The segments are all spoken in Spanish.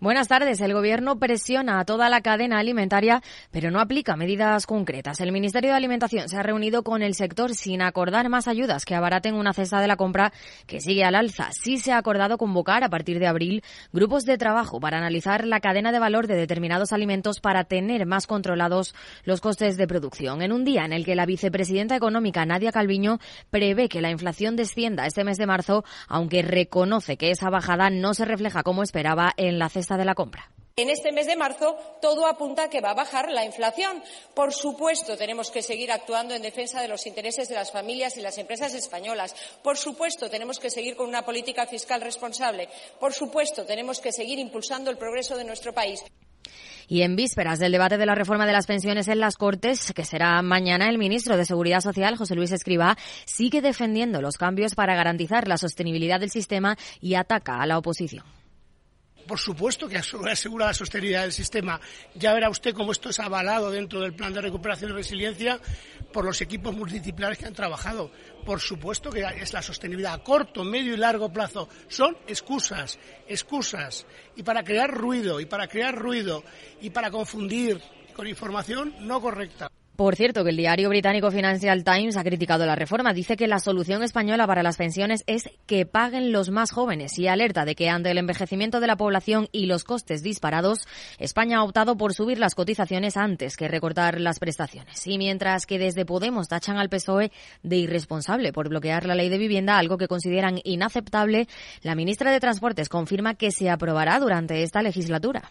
Buenas tardes. El Gobierno presiona a toda la cadena alimentaria, pero no aplica medidas concretas. El Ministerio de Alimentación se ha reunido con el sector sin acordar más ayudas que abaraten una cesta de la compra que sigue al alza. Sí se ha acordado convocar a partir de abril grupos de trabajo para analizar la cadena de valor de determinados alimentos para tener más controlados los costes de producción. En un día en el que la vicepresidenta económica Nadia Calviño prevé que la inflación descienda este mes de marzo, aunque reconoce que esa bajada no se refleja como esperaba en la cesta de la compra. En este mes de marzo todo apunta a que va a bajar la inflación. Por supuesto, tenemos que seguir actuando en defensa de los intereses de las familias y las empresas españolas. Por supuesto, tenemos que seguir con una política fiscal responsable. Por supuesto, tenemos que seguir impulsando el progreso de nuestro país. Y en vísperas del debate de la reforma de las pensiones en las Cortes, que será mañana, el ministro de Seguridad Social, José Luis Escribá, sigue defendiendo los cambios para garantizar la sostenibilidad del sistema y ataca a la oposición por supuesto que asegura la sostenibilidad del sistema. Ya verá usted cómo esto es avalado dentro del plan de recuperación y resiliencia por los equipos multidisciplinares que han trabajado. Por supuesto que es la sostenibilidad a corto, medio y largo plazo. Son excusas, excusas. Y para crear ruido, y para crear ruido, y para confundir con información no correcta. Por cierto, que el diario británico Financial Times ha criticado la reforma. Dice que la solución española para las pensiones es que paguen los más jóvenes y alerta de que ante el envejecimiento de la población y los costes disparados, España ha optado por subir las cotizaciones antes que recortar las prestaciones. Y mientras que desde Podemos tachan al PSOE de irresponsable por bloquear la ley de vivienda, algo que consideran inaceptable, la ministra de Transportes confirma que se aprobará durante esta legislatura.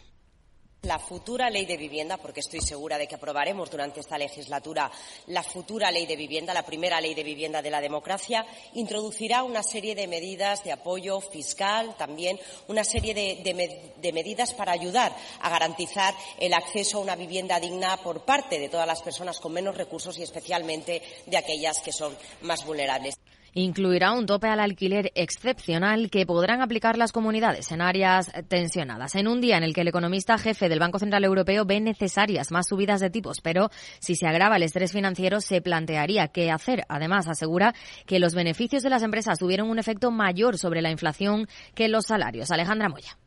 La futura ley de vivienda, porque estoy segura de que aprobaremos durante esta legislatura la futura ley de vivienda, la primera ley de vivienda de la democracia, introducirá una serie de medidas de apoyo fiscal, también una serie de, medidas para ayudar a garantizar el acceso a una vivienda digna por parte de todas las personas con menos recursos y especialmente de aquellas que son más vulnerables incluirá un tope al alquiler excepcional que podrán aplicar las comunidades en áreas tensionadas. En un día en el que el economista jefe del Banco Central Europeo ve necesarias más subidas de tipos, pero si se agrava el estrés financiero se plantearía qué hacer. Además, asegura que los beneficios de las empresas tuvieron un efecto mayor sobre la inflación que los salarios. Alejandra Moya.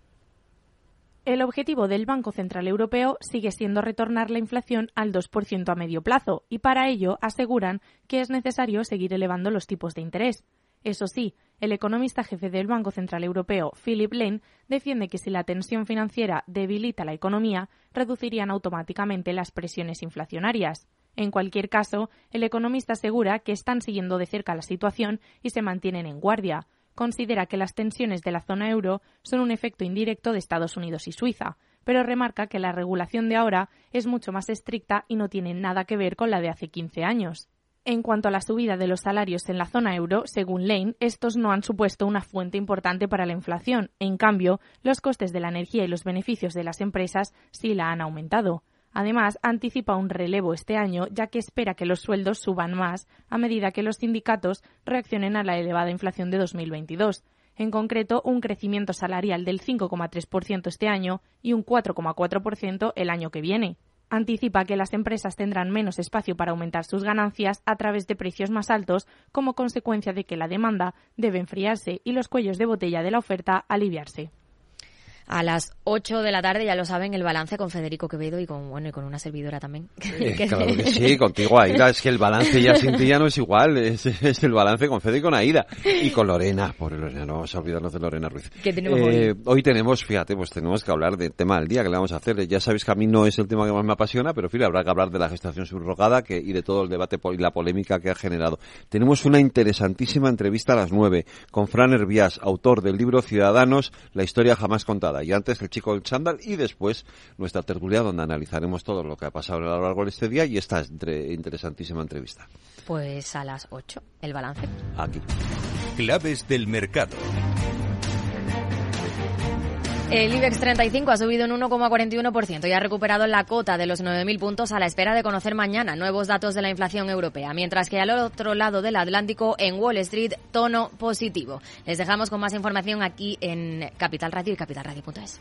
El objetivo del Banco Central Europeo sigue siendo retornar la inflación al 2% a medio plazo y para ello aseguran que es necesario seguir elevando los tipos de interés. Eso sí, el economista jefe del Banco Central Europeo, Philip Lane, defiende que si la tensión financiera debilita la economía, reducirían automáticamente las presiones inflacionarias. En cualquier caso, el economista asegura que están siguiendo de cerca la situación y se mantienen en guardia considera que las tensiones de la zona euro son un efecto indirecto de Estados Unidos y Suiza, pero remarca que la regulación de ahora es mucho más estricta y no tiene nada que ver con la de hace 15 años. En cuanto a la subida de los salarios en la zona euro, según Lane, estos no han supuesto una fuente importante para la inflación. En cambio, los costes de la energía y los beneficios de las empresas sí la han aumentado. Además, anticipa un relevo este año, ya que espera que los sueldos suban más a medida que los sindicatos reaccionen a la elevada inflación de 2022. En concreto, un crecimiento salarial del 5,3% este año y un 4,4% el año que viene. Anticipa que las empresas tendrán menos espacio para aumentar sus ganancias a través de precios más altos como consecuencia de que la demanda debe enfriarse y los cuellos de botella de la oferta aliviarse a las 8 de la tarde, ya lo saben, el balance con Federico Quevedo y con, bueno, y con una servidora también. claro que sí, contigo Aida, es que el balance ya sin ti ya no es igual, es, el balance con Fede y con Aida. Y con Lorena, por Lorena, no vamos a olvidarnos de Lorena Ruiz. ¿Qué tenemos hoy? Eh, hoy tenemos, fíjate, pues tenemos que hablar del tema del día que le vamos a hacer. Ya sabéis que a mí no es el tema que más me apasiona, pero fíjate, habrá que hablar de la gestación subrogada que, y de todo el debate y la polémica que ha generado. Tenemos una interesantísima entrevista a las 9 con Fran Herbias, autor del libro Ciudadanos, la historia jamás contada. Y antes el chico del chándal y después nuestra tertulia donde analizaremos todo lo que ha pasado a lo largo de este día y esta interesantísima entrevista. Pues a las 8, el balance. Aquí. Claves del mercado. El IBEX 35 ha subido un 1,41% y ha recuperado la cota de los 9.000 puntos a la espera de conocer mañana nuevos datos de la inflación europea, mientras que al otro lado del Atlántico, en Wall Street, tono positivo. Les dejamos con más información aquí en Capital Radio y capitalradio.es.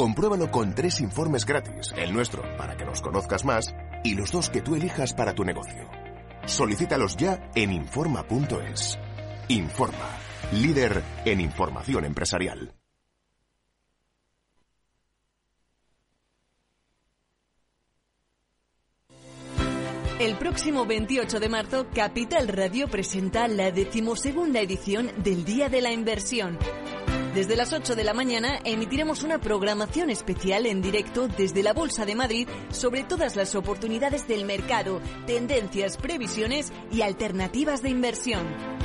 Compruébalo con tres informes gratis, el nuestro para que nos conozcas más y los dos que tú elijas para tu negocio. Solicítalos ya en Informa.es. Informa, líder en información empresarial. El próximo 28 de marzo, Capital Radio presenta la decimosegunda edición del Día de la Inversión. Desde las 8 de la mañana emitiremos una programación especial en directo desde la Bolsa de Madrid sobre todas las oportunidades del mercado, tendencias, previsiones y alternativas de inversión.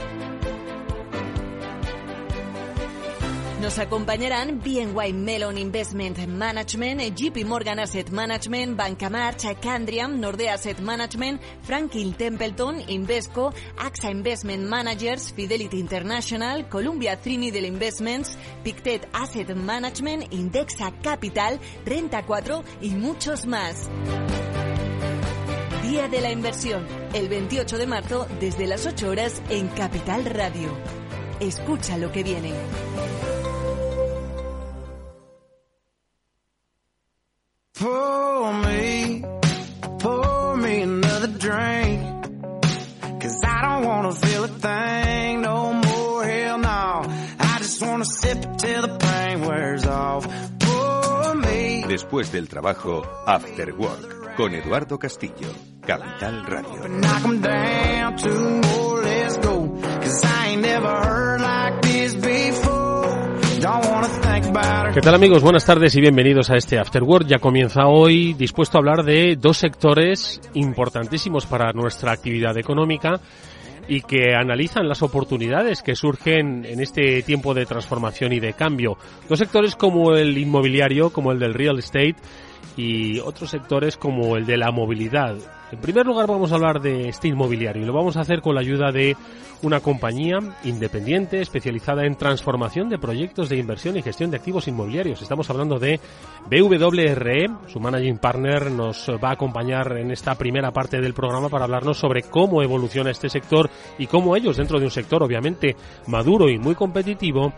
Nos acompañarán BNY Mellon Investment Management, JP Morgan Asset Management, Banca March, Candriam, Nordea Asset Management, Franklin Templeton, Invesco, AXA Investment Managers, Fidelity International, Columbia Trinidad Investments, Pictet Asset Management, Indexa Capital, Renta 4 y muchos más. Día de la Inversión, el 28 de marzo desde las 8 horas en Capital Radio. Escucha lo que viene. Pour me, pour me another drink. Cause I don't wanna feel a thing no more, hell no. I just wanna sip it till the pain wears off. Pour me. Después del trabajo, After Work, con Eduardo Castillo, Capital Radio. Knock 'em down, two more, let's go. Cause I ain't never heard like this before. ¿Qué tal amigos? Buenas tardes y bienvenidos a este After Work. Ya comienza hoy dispuesto a hablar de dos sectores importantísimos para nuestra actividad económica y que analizan las oportunidades que surgen en este tiempo de transformación y de cambio. Dos sectores como el inmobiliario, como el del real estate y otros sectores como el de la movilidad. En primer lugar vamos a hablar de este inmobiliario y lo vamos a hacer con la ayuda de una compañía independiente especializada en transformación de proyectos de inversión y gestión de activos inmobiliarios. Estamos hablando de BWRE, su managing partner nos va a acompañar en esta primera parte del programa para hablarnos sobre cómo evoluciona este sector y cómo ellos dentro de un sector obviamente maduro y muy competitivo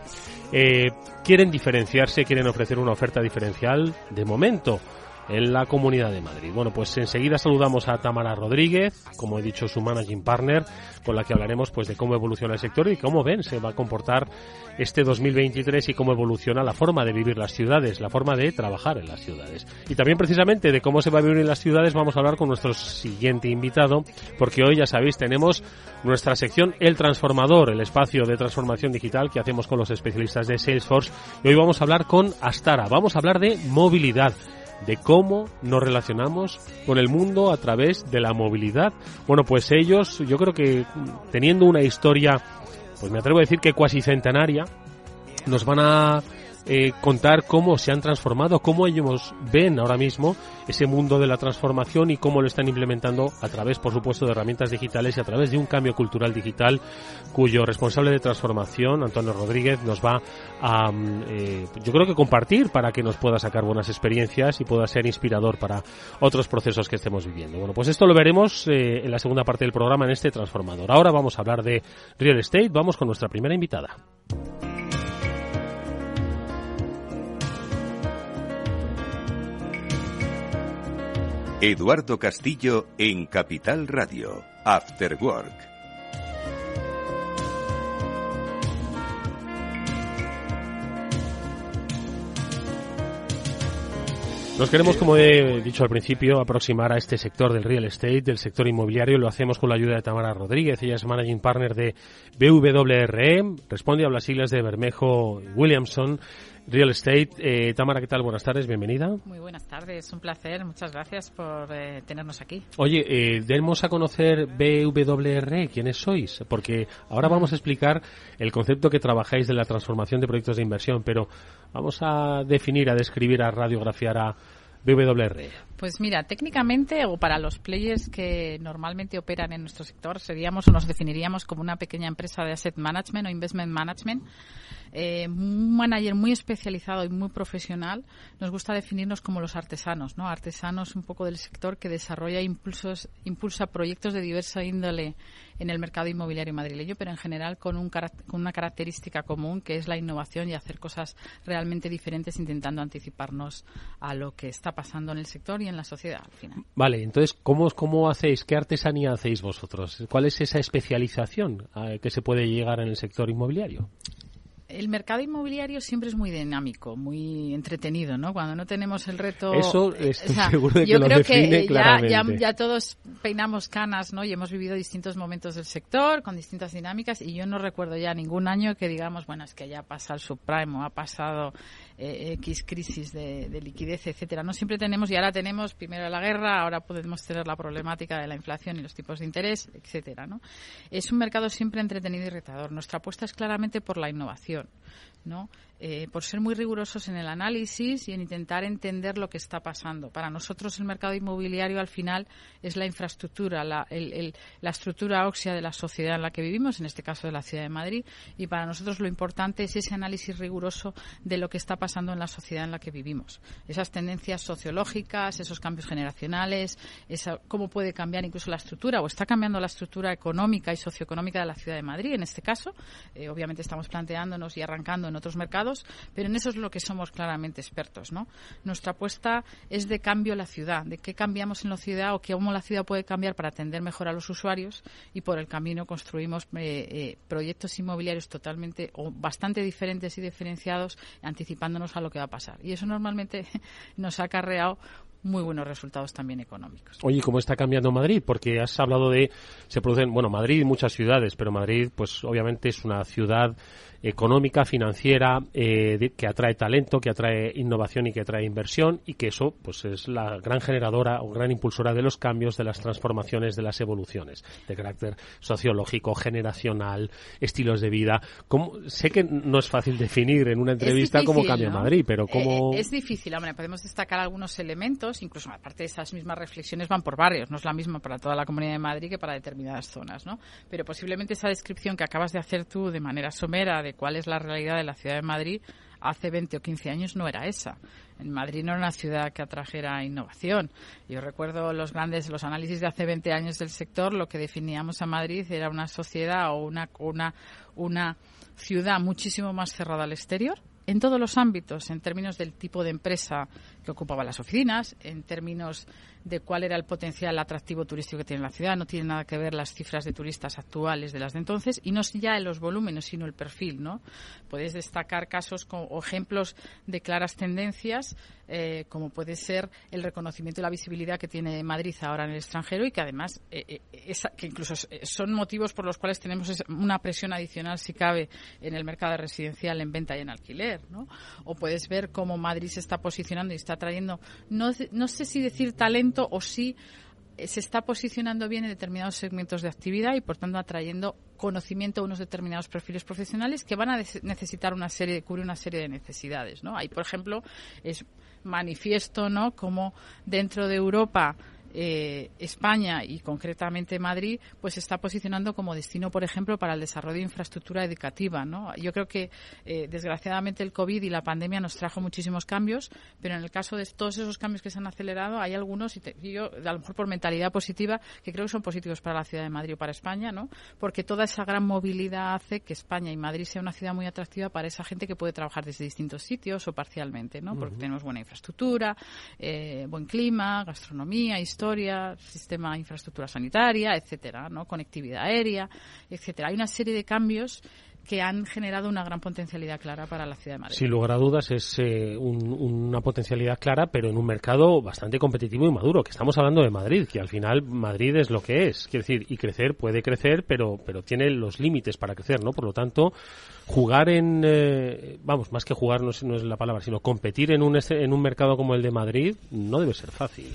eh, quieren diferenciarse, quieren ofrecer una oferta diferencial de momento en la Comunidad de Madrid. Bueno, pues enseguida saludamos a Tamara Rodríguez, como he dicho, su managing partner, con la que hablaremos pues de cómo evoluciona el sector y cómo ven se va a comportar este 2023 y cómo evoluciona la forma de vivir las ciudades, la forma de trabajar en las ciudades. Y también precisamente de cómo se va a vivir en las ciudades vamos a hablar con nuestro siguiente invitado, porque hoy ya sabéis tenemos nuestra sección El Transformador, el espacio de transformación digital que hacemos con los especialistas de Salesforce. Y hoy vamos a hablar con Astara, vamos a hablar de movilidad de cómo nos relacionamos con el mundo a través de la movilidad. Bueno, pues ellos, yo creo que teniendo una historia, pues me atrevo a decir que cuasi centenaria, nos van a eh, contar cómo se han transformado, cómo ellos ven ahora mismo ese mundo de la transformación y cómo lo están implementando a través, por supuesto, de herramientas digitales y a través de un cambio cultural digital cuyo responsable de transformación, Antonio Rodríguez, nos va a, eh, yo creo que compartir para que nos pueda sacar buenas experiencias y pueda ser inspirador para otros procesos que estemos viviendo. Bueno, pues esto lo veremos eh, en la segunda parte del programa en este transformador. Ahora vamos a hablar de real estate. Vamos con nuestra primera invitada. Eduardo Castillo en Capital Radio, After Work. Nos queremos, como he dicho al principio, aproximar a este sector del real estate, del sector inmobiliario. Lo hacemos con la ayuda de Tamara Rodríguez. Ella es managing partner de BWRE. Responde a las siglas de Bermejo Williamson. Real Estate. Eh, Tamara, ¿qué tal? Buenas tardes, bienvenida. Muy buenas tardes, un placer. Muchas gracias por eh, tenernos aquí. Oye, eh, demos a conocer BWRE, ¿quiénes sois? Porque ahora vamos a explicar el concepto que trabajáis de la transformación de proyectos de inversión, pero vamos a definir, a describir, a radiografiar a Pues mira, técnicamente o para los players que normalmente operan en nuestro sector seríamos o nos definiríamos como una pequeña empresa de asset management o investment management eh, un manager muy especializado y muy profesional, nos gusta definirnos como los artesanos, ¿no? Artesanos un poco del sector que desarrolla impulsos, impulsa proyectos de diversa índole en el mercado inmobiliario madrileño, pero en general con, un, con una característica común que es la innovación y hacer cosas realmente diferentes intentando anticiparnos a lo que está pasando en el sector y en la sociedad al final. Vale, entonces, ¿cómo, cómo hacéis? ¿Qué artesanía hacéis vosotros? ¿Cuál es esa especialización eh, que se puede llegar en el sector inmobiliario? El mercado inmobiliario siempre es muy dinámico, muy entretenido, ¿no? Cuando no tenemos el reto... Eso estoy seguro de que yo lo creo define que ya, ya, todos peinamos canas, ¿no? Y hemos vivido distintos momentos del sector con distintas dinámicas y yo no recuerdo ya ningún año que digamos, bueno, es que ya pasa el subprime o ha pasado eh, X crisis de, liquidez, etcétera. No siempre tenemos, y ahora tenemos primero la guerra, ahora podemos tener la problemática de la inflación y los tipos de interés, etcétera. ¿no? Es un mercado siempre entretenido y retador. Nuestra apuesta es claramente por la innovación. ¿no? Eh, por ser muy rigurosos en el análisis y en intentar entender lo que está pasando. Para nosotros el mercado inmobiliario al final es la infraestructura, la, la estructura ósea de la sociedad en la que vivimos, en este caso de la ciudad de Madrid, y para nosotros lo importante es ese análisis riguroso de lo que está pasando en la sociedad en la que vivimos. Esas tendencias sociológicas, esos cambios generacionales, esa, cómo puede cambiar incluso la estructura o está cambiando la estructura económica y socioeconómica de la ciudad de Madrid, en este caso. Eh, obviamente estamos planteándonos y arrancando en otros mercados pero en eso es lo que somos claramente expertos, ¿no? Nuestra apuesta es de cambio la ciudad, de qué cambiamos en la ciudad o cómo la ciudad puede cambiar para atender mejor a los usuarios y por el camino construimos eh, eh, proyectos inmobiliarios totalmente o bastante diferentes y diferenciados, anticipándonos a lo que va a pasar. Y eso normalmente nos ha acarreado muy buenos resultados también económicos. Oye, ¿cómo está cambiando Madrid? Porque has hablado de, se producen, bueno, Madrid y muchas ciudades, pero Madrid, pues obviamente es una ciudad económica, financiera, eh, que atrae talento, que atrae innovación y que atrae inversión y que eso pues es la gran generadora o gran impulsora de los cambios, de las transformaciones, de las evoluciones de carácter sociológico, generacional, estilos de vida. sé que no es fácil definir en una entrevista cómo cambia Madrid, pero eh, cómo... es difícil, hombre, podemos destacar algunos elementos, incluso aparte de esas mismas reflexiones van por barrios, no es la misma para toda la Comunidad de Madrid que para determinadas zonas, ¿no? Pero posiblemente esa descripción que acabas de hacer tú de manera somera cuál es la realidad de la ciudad de Madrid hace 20 o 15 años no era esa. En Madrid no era una ciudad que atrajera innovación. Yo recuerdo los grandes, los análisis de hace 20 años del sector, lo que definíamos a Madrid era una sociedad o una, una, una ciudad muchísimo más cerrada al exterior, en todos los ámbitos, en términos del tipo de empresa que ocupaba las oficinas, en términos de cuál era el potencial atractivo turístico que tiene la ciudad. No tiene nada que ver las cifras de turistas actuales de las de entonces y no ya en los volúmenes, sino el perfil, ¿no? Puedes destacar casos o ejemplos de claras tendencias, eh, como puede ser el reconocimiento y la visibilidad que tiene Madrid ahora en el extranjero y que además, eh, eh, que incluso son motivos por los cuales tenemos una presión adicional, si cabe, en el mercado residencial en venta y en alquiler, ¿no? O puedes ver cómo Madrid se está posicionando y está trayendo, no, no sé si decir talento, o si eh, se está posicionando bien en determinados segmentos de actividad y, por tanto, atrayendo conocimiento a unos determinados perfiles profesionales que van a necesitar una serie, cubrir una serie de necesidades, ¿no? Ahí, por ejemplo, es manifiesto, ¿no?, como dentro de Europa eh, España y concretamente Madrid, pues se está posicionando como destino, por ejemplo, para el desarrollo de infraestructura educativa. ¿no? Yo creo que, eh, desgraciadamente, el COVID y la pandemia nos trajo muchísimos cambios, pero en el caso de todos esos cambios que se han acelerado, hay algunos, y, yo, a lo mejor por mentalidad positiva, que creo que son positivos para la ciudad de Madrid o para España, ¿no? porque toda esa gran movilidad hace que España y Madrid sea una ciudad muy atractiva para esa gente que puede trabajar desde distintos sitios o parcialmente, ¿no? porque tenemos buena infraestructura, eh, buen clima, gastronomía, historia historia, sistema de infraestructura sanitaria, etcétera, ¿no? Conectividad aérea, etcétera. Hay una serie de cambios que han generado una gran potencialidad clara para la ciudad de Madrid. Sin lugar a dudas es eh, una potencialidad clara, pero en un mercado bastante competitivo y maduro, que estamos hablando de Madrid, que al final Madrid es lo que es, quiero decir, y crecer puede crecer, pero pero tiene los límites para crecer, ¿no? Por lo tanto, jugar en, eh, vamos, más que jugar no es, no es la palabra, sino competir en un, en un mercado como el de Madrid no debe ser fácil.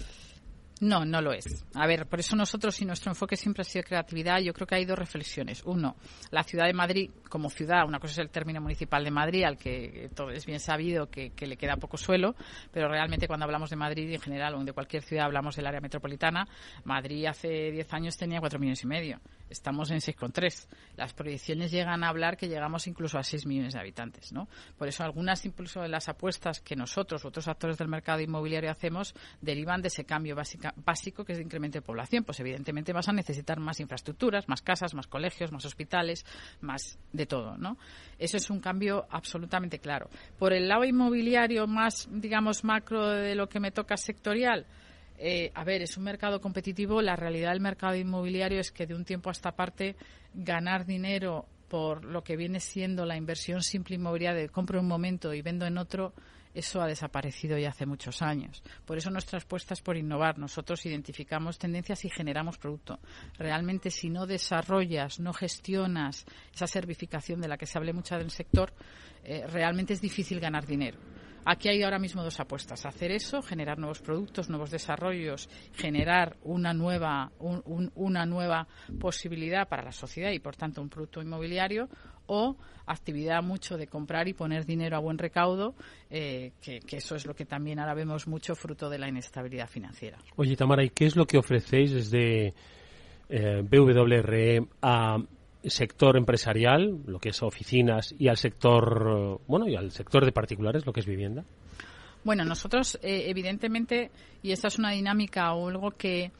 No, no lo es. A ver, por eso nosotros y nuestro enfoque siempre ha sido creatividad. Yo creo que hay dos reflexiones. Uno, la ciudad de Madrid como ciudad, una cosa es el término municipal de Madrid, al que todo es bien sabido que, que le queda poco suelo, pero realmente cuando hablamos de Madrid en general o de cualquier ciudad hablamos del área metropolitana. Madrid hace 10 años tenía 4 millones y medio. Estamos en 6,3. Las proyecciones llegan a hablar que llegamos incluso a 6 millones de habitantes, ¿no? Por eso algunas incluso de las apuestas que nosotros, otros actores del mercado inmobiliario hacemos, derivan de ese cambio básica, básico que es de incremento de población, pues evidentemente vas a necesitar más infraestructuras, más casas, más colegios, más hospitales, más de todo, ¿no? Eso es un cambio absolutamente claro. Por el lado inmobiliario más, digamos, macro de lo que me toca sectorial, eh, a ver, es un mercado competitivo. La realidad del mercado inmobiliario es que de un tiempo a esta parte ganar dinero por lo que viene siendo la inversión simple inmobiliaria de compro en un momento y vendo en otro eso ha desaparecido ya hace muchos años. Por eso nuestra apuesta es por innovar. Nosotros identificamos tendencias y generamos producto. Realmente, si no desarrollas, no gestionas esa servificación de la que se hable mucho del sector, eh, realmente es difícil ganar dinero. Aquí hay ahora mismo dos apuestas. Hacer eso, generar nuevos productos, nuevos desarrollos, generar una nueva, una nueva posibilidad para la sociedad y, por tanto, un producto inmobiliario o actividad mucho de comprar y poner dinero a buen recaudo, eh, que, eso es lo que también ahora vemos mucho fruto de la inestabilidad financiera. Oye, Tamara, ¿y qué es lo que ofrecéis desde eh, BWRE a sector empresarial, lo que es oficinas, y al sector, bueno, y al sector de particulares, lo que es vivienda? Bueno, nosotros, eh, evidentemente, y esta es una dinámica o algo que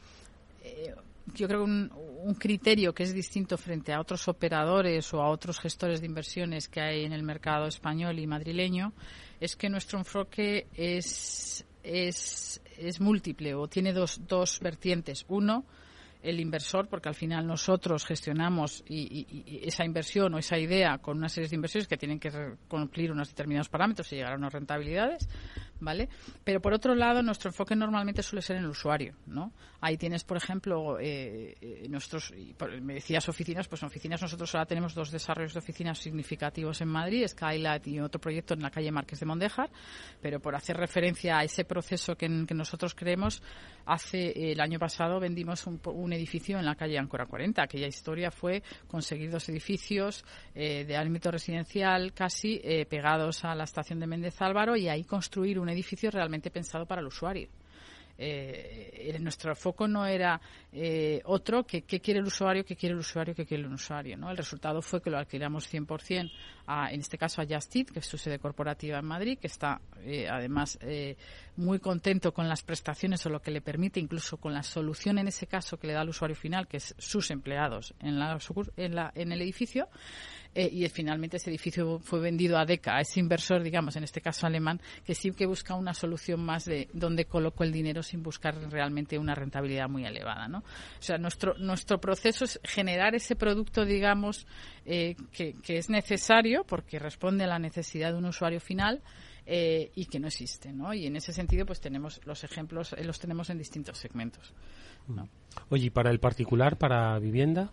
eh, yo creo un, un, criterio que es distinto frente a otros operadores o a otros gestores de inversiones que hay en el mercado español y madrileño es que nuestro enfoque es, es, es múltiple o tiene dos, dos vertientes. Uno, el inversor, porque al final nosotros gestionamos y, esa inversión o esa idea con una serie de inversiones que tienen que cumplir unos determinados parámetros y llegar a unas rentabilidades, ¿vale? Pero por otro lado, nuestro enfoque normalmente suele ser en el usuario, ¿no? Ahí tienes, por ejemplo, eh, eh nuestros, me decías oficinas, pues en oficinas nosotros ahora tenemos dos desarrollos de oficinas significativos en Madrid, Skylight y otro proyecto en la calle Márquez de Mondejar, pero por hacer referencia a ese proceso que, nosotros creemos, hace el año pasado vendimos un, edificio en la calle Ancora 40. Aquella historia fue conseguir dos edificios eh, de ámbito residencial casi eh, pegados a la estación de Méndez Álvaro y ahí construir un edificio realmente pensado para el usuario. Eh, nuestro foco no era eh, otro que qué quiere el usuario, qué quiere el usuario, qué quiere el usuario. El resultado fue que lo alquilamos 100% a, en este caso a Justit, que es su sede corporativa en Madrid, que está eh, además eh, muy contento con las prestaciones o lo que le permite, incluso con la solución en ese caso que le da al usuario final, que es sus empleados en, la, en, la, en el edificio. Eh, y finalmente ese edificio fue vendido a DECA, a ese inversor, digamos, en este caso alemán, que sí que busca una solución más de dónde coloco el dinero sin buscar realmente una rentabilidad muy elevada, ¿no? O sea, nuestro, nuestro proceso es generar ese producto, digamos, eh, que, es necesario porque responde a la necesidad de un usuario final, eh, y que no existe, ¿no? Y en ese sentido, pues tenemos los ejemplos, los tenemos en distintos segmentos. ¿no? Oye, ¿y para el particular, para vivienda?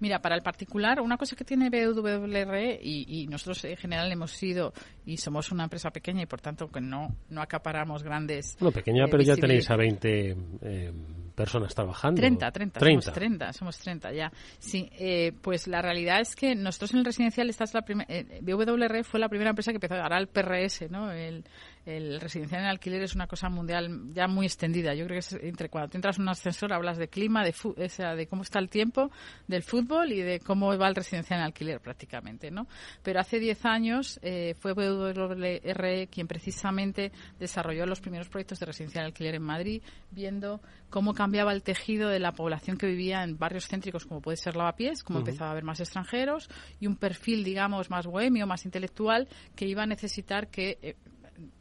Mira, para el particular, una cosa que tiene BWR y, y, nosotros en general hemos sido y somos una empresa pequeña y por tanto que no, no acaparamos grandes. Bueno, pequeña, eh, pero ya tenéis a 20 eh, personas trabajando. 30, 30, 30. Somos 30, somos 30 ya. Sí, eh, pues la realidad es que nosotros en el residencial, esta es la primera, eh, BWR fue la primera empresa que empezó, ahora el PRS, ¿no? El, el residencial en alquiler es una cosa mundial ya muy extendida. Yo creo que es entre cuando entras en un ascensor hablas de clima, de, o sea, de cómo está el tiempo, del fútbol y de cómo va el residencial en alquiler prácticamente, ¿no? Pero hace 10 años eh, fue WRE quien precisamente desarrolló los primeros proyectos de residencial en alquiler en Madrid, viendo cómo cambiaba el tejido de la población que vivía en barrios céntricos como puede ser Lavapiés, cómo empezaba a haber más extranjeros y un perfil, digamos, más bohemio, más intelectual que iba a necesitar que eh,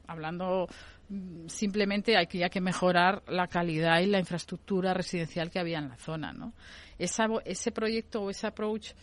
hablando mm, simplemente hay que, ya que mejorar la calidad y la infraestructura residencial que había en la zona, ¿no? ese proyecto o ese approach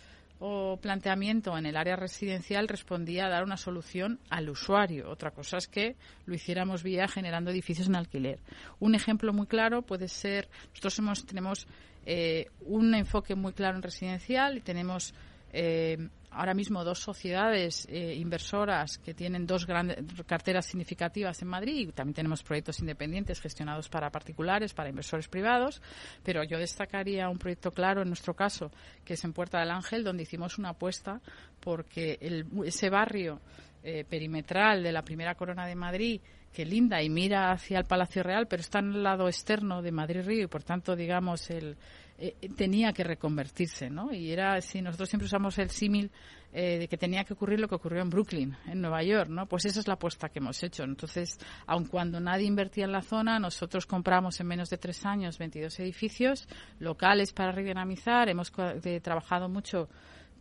o planteamiento en el área residencial respondía a dar una solución al usuario. Otra cosa es que lo hiciéramos vía generando edificios en alquiler. Un ejemplo muy claro puede ser, nosotros tenemos eh, un enfoque muy claro en residencial y tenemos eh, ahora mismo dos sociedades eh, inversoras que tienen dos grandes carteras significativas en Madrid y también tenemos proyectos independientes gestionados para particulares, para inversores privados, pero yo destacaría un proyecto claro en nuestro caso, que es en Puerta del Ángel, donde hicimos una apuesta porque el, ese barrio eh, perimetral de la primera corona de Madrid que linda y mira hacia el Palacio Real, pero está en el lado externo de Madrid-Río y por tanto, digamos, el, eh, tenía que reconvertirse, ¿no? Y era, si nosotros siempre usamos el símil eh, de que tenía que ocurrir lo que ocurrió en Brooklyn, en Nueva York, ¿no? Pues esa es la apuesta que hemos hecho. Entonces, aun cuando nadie invertía en la zona, nosotros compramos en menos de tres años 22 edificios locales para redinamizar. Hemos trabajado mucho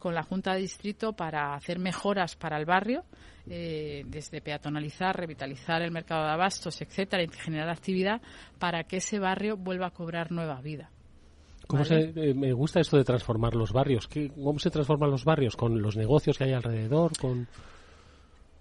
con la Junta de Distrito para hacer mejoras para el barrio, eh, desde peatonalizar, revitalizar el mercado de abastos, etcétera, y generar actividad para que ese barrio vuelva a cobrar nueva vida. ¿Cómo se, eh, me gusta esto de transformar los barrios. ¿Qué, ¿Cómo se transforman los barrios? ¿Con los negocios que hay alrededor? ¿Con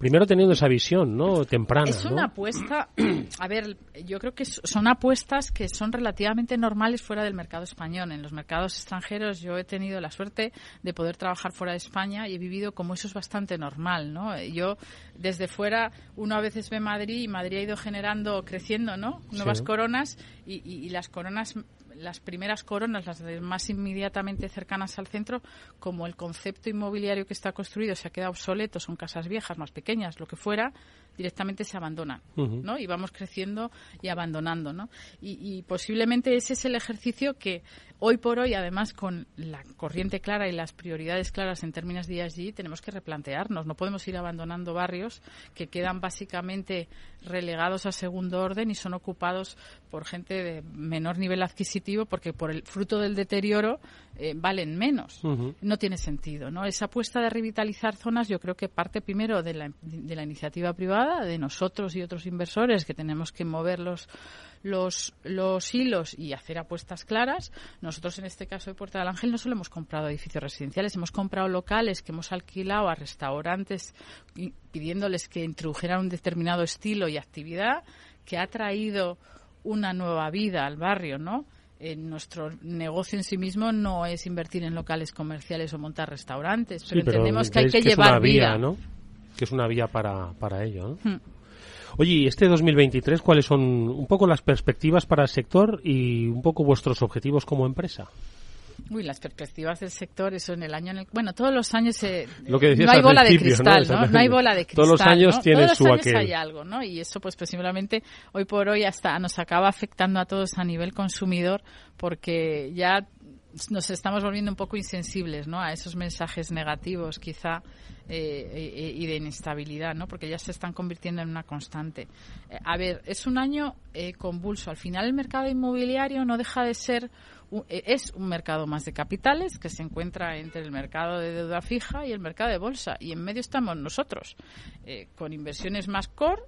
primero teniendo esa visión, ¿no? Temprana. Es una apuesta, a ver, yo creo que son apuestas que son relativamente normales fuera del mercado español. En los mercados extranjeros yo he tenido la suerte de poder trabajar fuera de España y he vivido como eso es bastante normal, ¿no? Yo desde fuera uno a veces ve Madrid y Madrid ha ido generando, creciendo, ¿no? Nuevas coronas y, y las coronas las primeras coronas, las más inmediatamente cercanas al centro, como el concepto inmobiliario que está construido se ha quedado obsoleto, son casas viejas, más pequeñas, lo que fuera, directamente se abandonan, ¿no? Y vamos creciendo y abandonando, ¿no? Y, posiblemente ese es el ejercicio que hoy por hoy, además con la corriente clara y las prioridades claras en términos de ESG, tenemos que replantearnos. No podemos ir abandonando barrios que quedan básicamente relegados a segundo orden y son ocupados por gente de menor nivel adquisitivo porque por el fruto del deterioro eh, valen menos. No tiene sentido, ¿no? Esa apuesta de revitalizar zonas yo creo que parte primero de la, de la iniciativa privada, de nosotros y otros inversores que tenemos que mover los, los, los hilos y hacer apuestas claras. Nosotros en este caso de Puerta del Ángel no solo hemos comprado edificios residenciales, hemos comprado locales que hemos alquilado a restaurantes pidiéndoles que introdujeran un determinado estilo y actividad que ha traído una nueva vida al barrio, ¿no? en nuestro negocio en sí mismo no es invertir en locales comerciales o montar restaurantes, pero, entendemos que hay que, llevar vía, ¿no? Que es una vía para, para ello. ¿no? Hmm. Oye, ¿y este 2023 cuáles son un poco las perspectivas para el sector y un poco vuestros objetivos como empresa? Uy, las perspectivas del sector, eso en el año, en el, bueno, todos los años eh, no hay bola de cristal, ¿no? ¿no? hay bola de cristal. Todos los años ¿no? tiene todos su años hay algo, ¿no? Y eso, pues, presumiblemente, hoy por hoy hasta nos acaba afectando a todos a nivel consumidor, porque ya nos estamos volviendo un poco insensibles, ¿no? A esos mensajes negativos, quizá, eh, eh, y de inestabilidad, ¿no? Porque ya se están convirtiendo en una constante. Eh, a ver, es un año eh, convulso. Al final, el mercado inmobiliario no deja de ser eh, es un mercado más de capitales que se encuentra entre el mercado de deuda fija y el mercado de bolsa. Y en medio estamos nosotros, con inversiones más core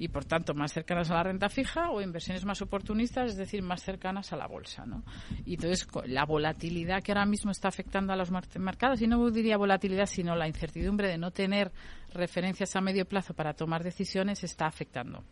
y por tanto más cercanas a la renta fija o inversiones más oportunistas, es decir, más cercanas a la bolsa. ¿no? Y entonces la volatilidad que ahora mismo está afectando a los mercados, y no diría volatilidad, sino la incertidumbre de no tener referencias a medio plazo para tomar decisiones, está afectando.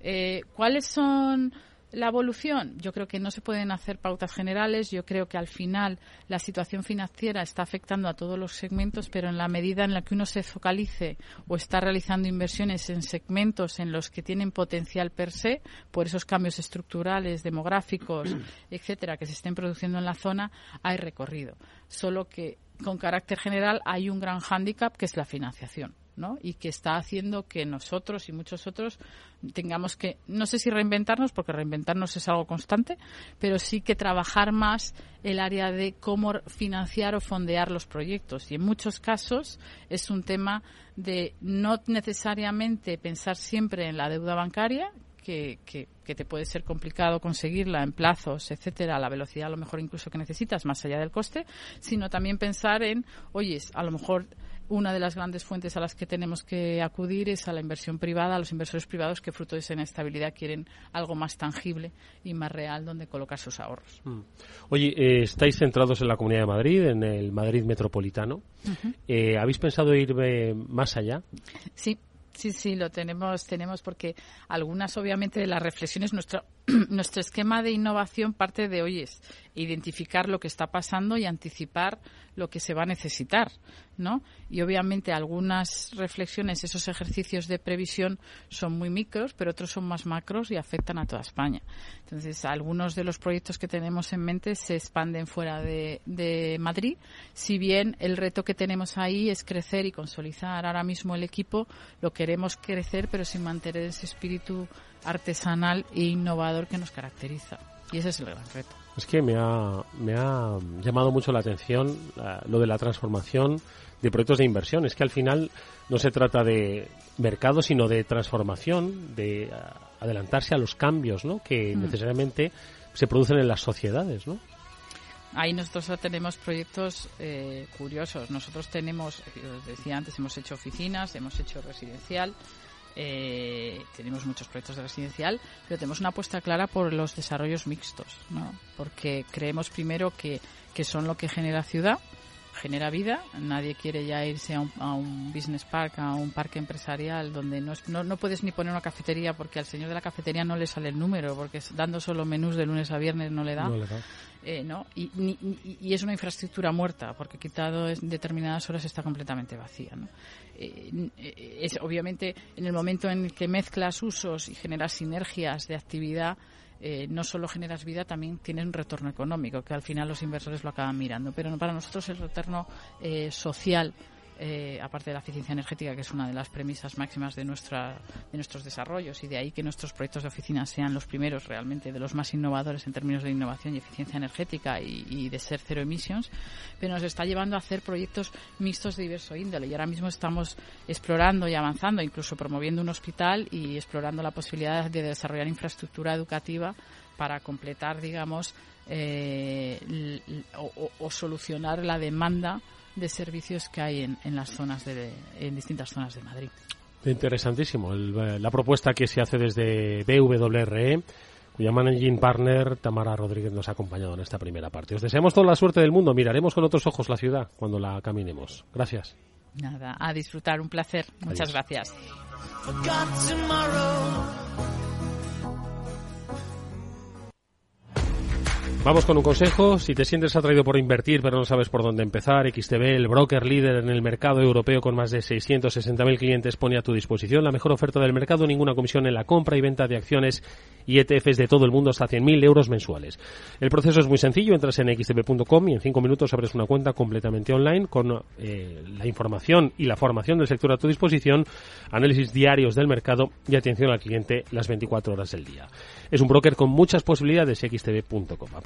Eh, ¿Cuáles son la evolución, yo creo que no se pueden hacer pautas generales. Yo creo que al final la situación financiera está afectando a todos los segmentos, pero en la medida en la que uno se focalice o está realizando inversiones en segmentos en los que tienen potencial per se, por esos cambios estructurales, demográficos, etcétera, que se estén produciendo en la zona, hay recorrido. Solo que con carácter general hay un gran hándicap que es la financiación. ¿No? y que está haciendo que nosotros y muchos otros tengamos que, no sé si reinventarnos, porque reinventarnos es algo constante, pero sí que trabajar más el área de cómo financiar o fondear los proyectos. Y en muchos casos es un tema de no necesariamente pensar siempre en la deuda bancaria, que, que, que, te puede ser complicado conseguirla en plazos, etcétera, a la velocidad a lo mejor incluso que necesitas, más allá del coste, sino también pensar en, oye, a lo mejor una de las grandes fuentes a las que tenemos que acudir es a la inversión privada, a los inversores privados que fruto de esa inestabilidad quieren algo más tangible y más real donde colocar sus ahorros. Mm. Oye, eh, estáis centrados en la Comunidad de Madrid, en el Madrid metropolitano. eh, ¿Habéis pensado ir más allá? Sí, Sí, sí, lo tenemos, tenemos porque algunas, obviamente, de las reflexiones, nuestra nuestro esquema de innovación parte de hoy es identificar lo que está pasando y anticipar lo que se va a necesitar, ¿no? Y obviamente algunas reflexiones, esos ejercicios de previsión son muy micros, pero otros son más macros y afectan a toda España. Entonces, algunos de los proyectos que tenemos en mente se expanden fuera de, de Madrid, si bien el reto que tenemos ahí es crecer y consolidar ahora mismo el equipo, lo queremos crecer, pero sin mantener ese espíritu artesanal e innovador que nos caracteriza. Y ese es el gran reto. Es que me ha, me ha llamado mucho la atención lo de la transformación de proyectos de inversión. Es que al final no se trata de mercado, sino de transformación, de adelantarse a los cambios ¿no? que mm. necesariamente se producen en las sociedades. ¿no? Ahí nosotros tenemos proyectos eh, curiosos. Nosotros tenemos, os decía antes, hemos hecho oficinas, hemos hecho residencial, eh, tenemos muchos proyectos de residencial, pero tenemos una apuesta clara por los desarrollos mixtos, ¿no? Porque creemos primero que, que son lo que genera ciudad, genera vida. Nadie quiere ya irse a un, business park, a un parque empresarial donde no, no, no, puedes ni poner una cafetería porque al señor de la cafetería no le sale el número, porque dando solo menús de lunes a viernes no le da. Eh, ¿no? Y, y, es una infraestructura muerta, porque quitado en determinadas horas está completamente vacía. ¿no? Eh, eh, es obviamente en el momento en que mezclas usos y generas sinergias de actividad, eh, no solo generas vida, también tienes un retorno económico, que al final los inversores lo acaban mirando. Pero para nosotros el retorno social eh, aparte de la eficiencia energética, que es una de las premisas máximas de, nuestra, de nuestros desarrollos, y de ahí que nuestros proyectos de oficina sean los primeros realmente de los más innovadores en términos de innovación y eficiencia energética y, de ser cero emisiones, pero nos está llevando a hacer proyectos mixtos de diverso índole. Y ahora mismo estamos explorando y avanzando, incluso promoviendo un hospital y explorando la posibilidad de desarrollar infraestructura educativa para completar, digamos, eh, o solucionar la demanda de servicios que hay en, en las zonas de, en distintas zonas de Madrid. Interesantísimo eh, la propuesta que se hace desde BWRE cuya managing partner Tamara Rodríguez nos ha acompañado en esta primera parte. Os deseamos toda la suerte del mundo. Miraremos con otros ojos la ciudad cuando la caminemos. Gracias. Nada, a disfrutar, un placer. Muchas gracias. Vamos con un consejo. Si te sientes atraído por invertir pero no sabes por dónde empezar, XTB, el broker líder en el mercado europeo con más de 660.000 clientes, pone a tu disposición la mejor oferta del mercado, ninguna comisión en la compra y venta de acciones y ETFs de todo el mundo hasta 100.000 euros mensuales. El proceso es muy sencillo, entras en xtb.com y en cinco minutos abres una cuenta completamente online con eh, la información y la formación del sector a tu disposición, análisis diarios del mercado y atención al cliente las 24 horas del día. Es un broker con muchas posibilidades, xtb.com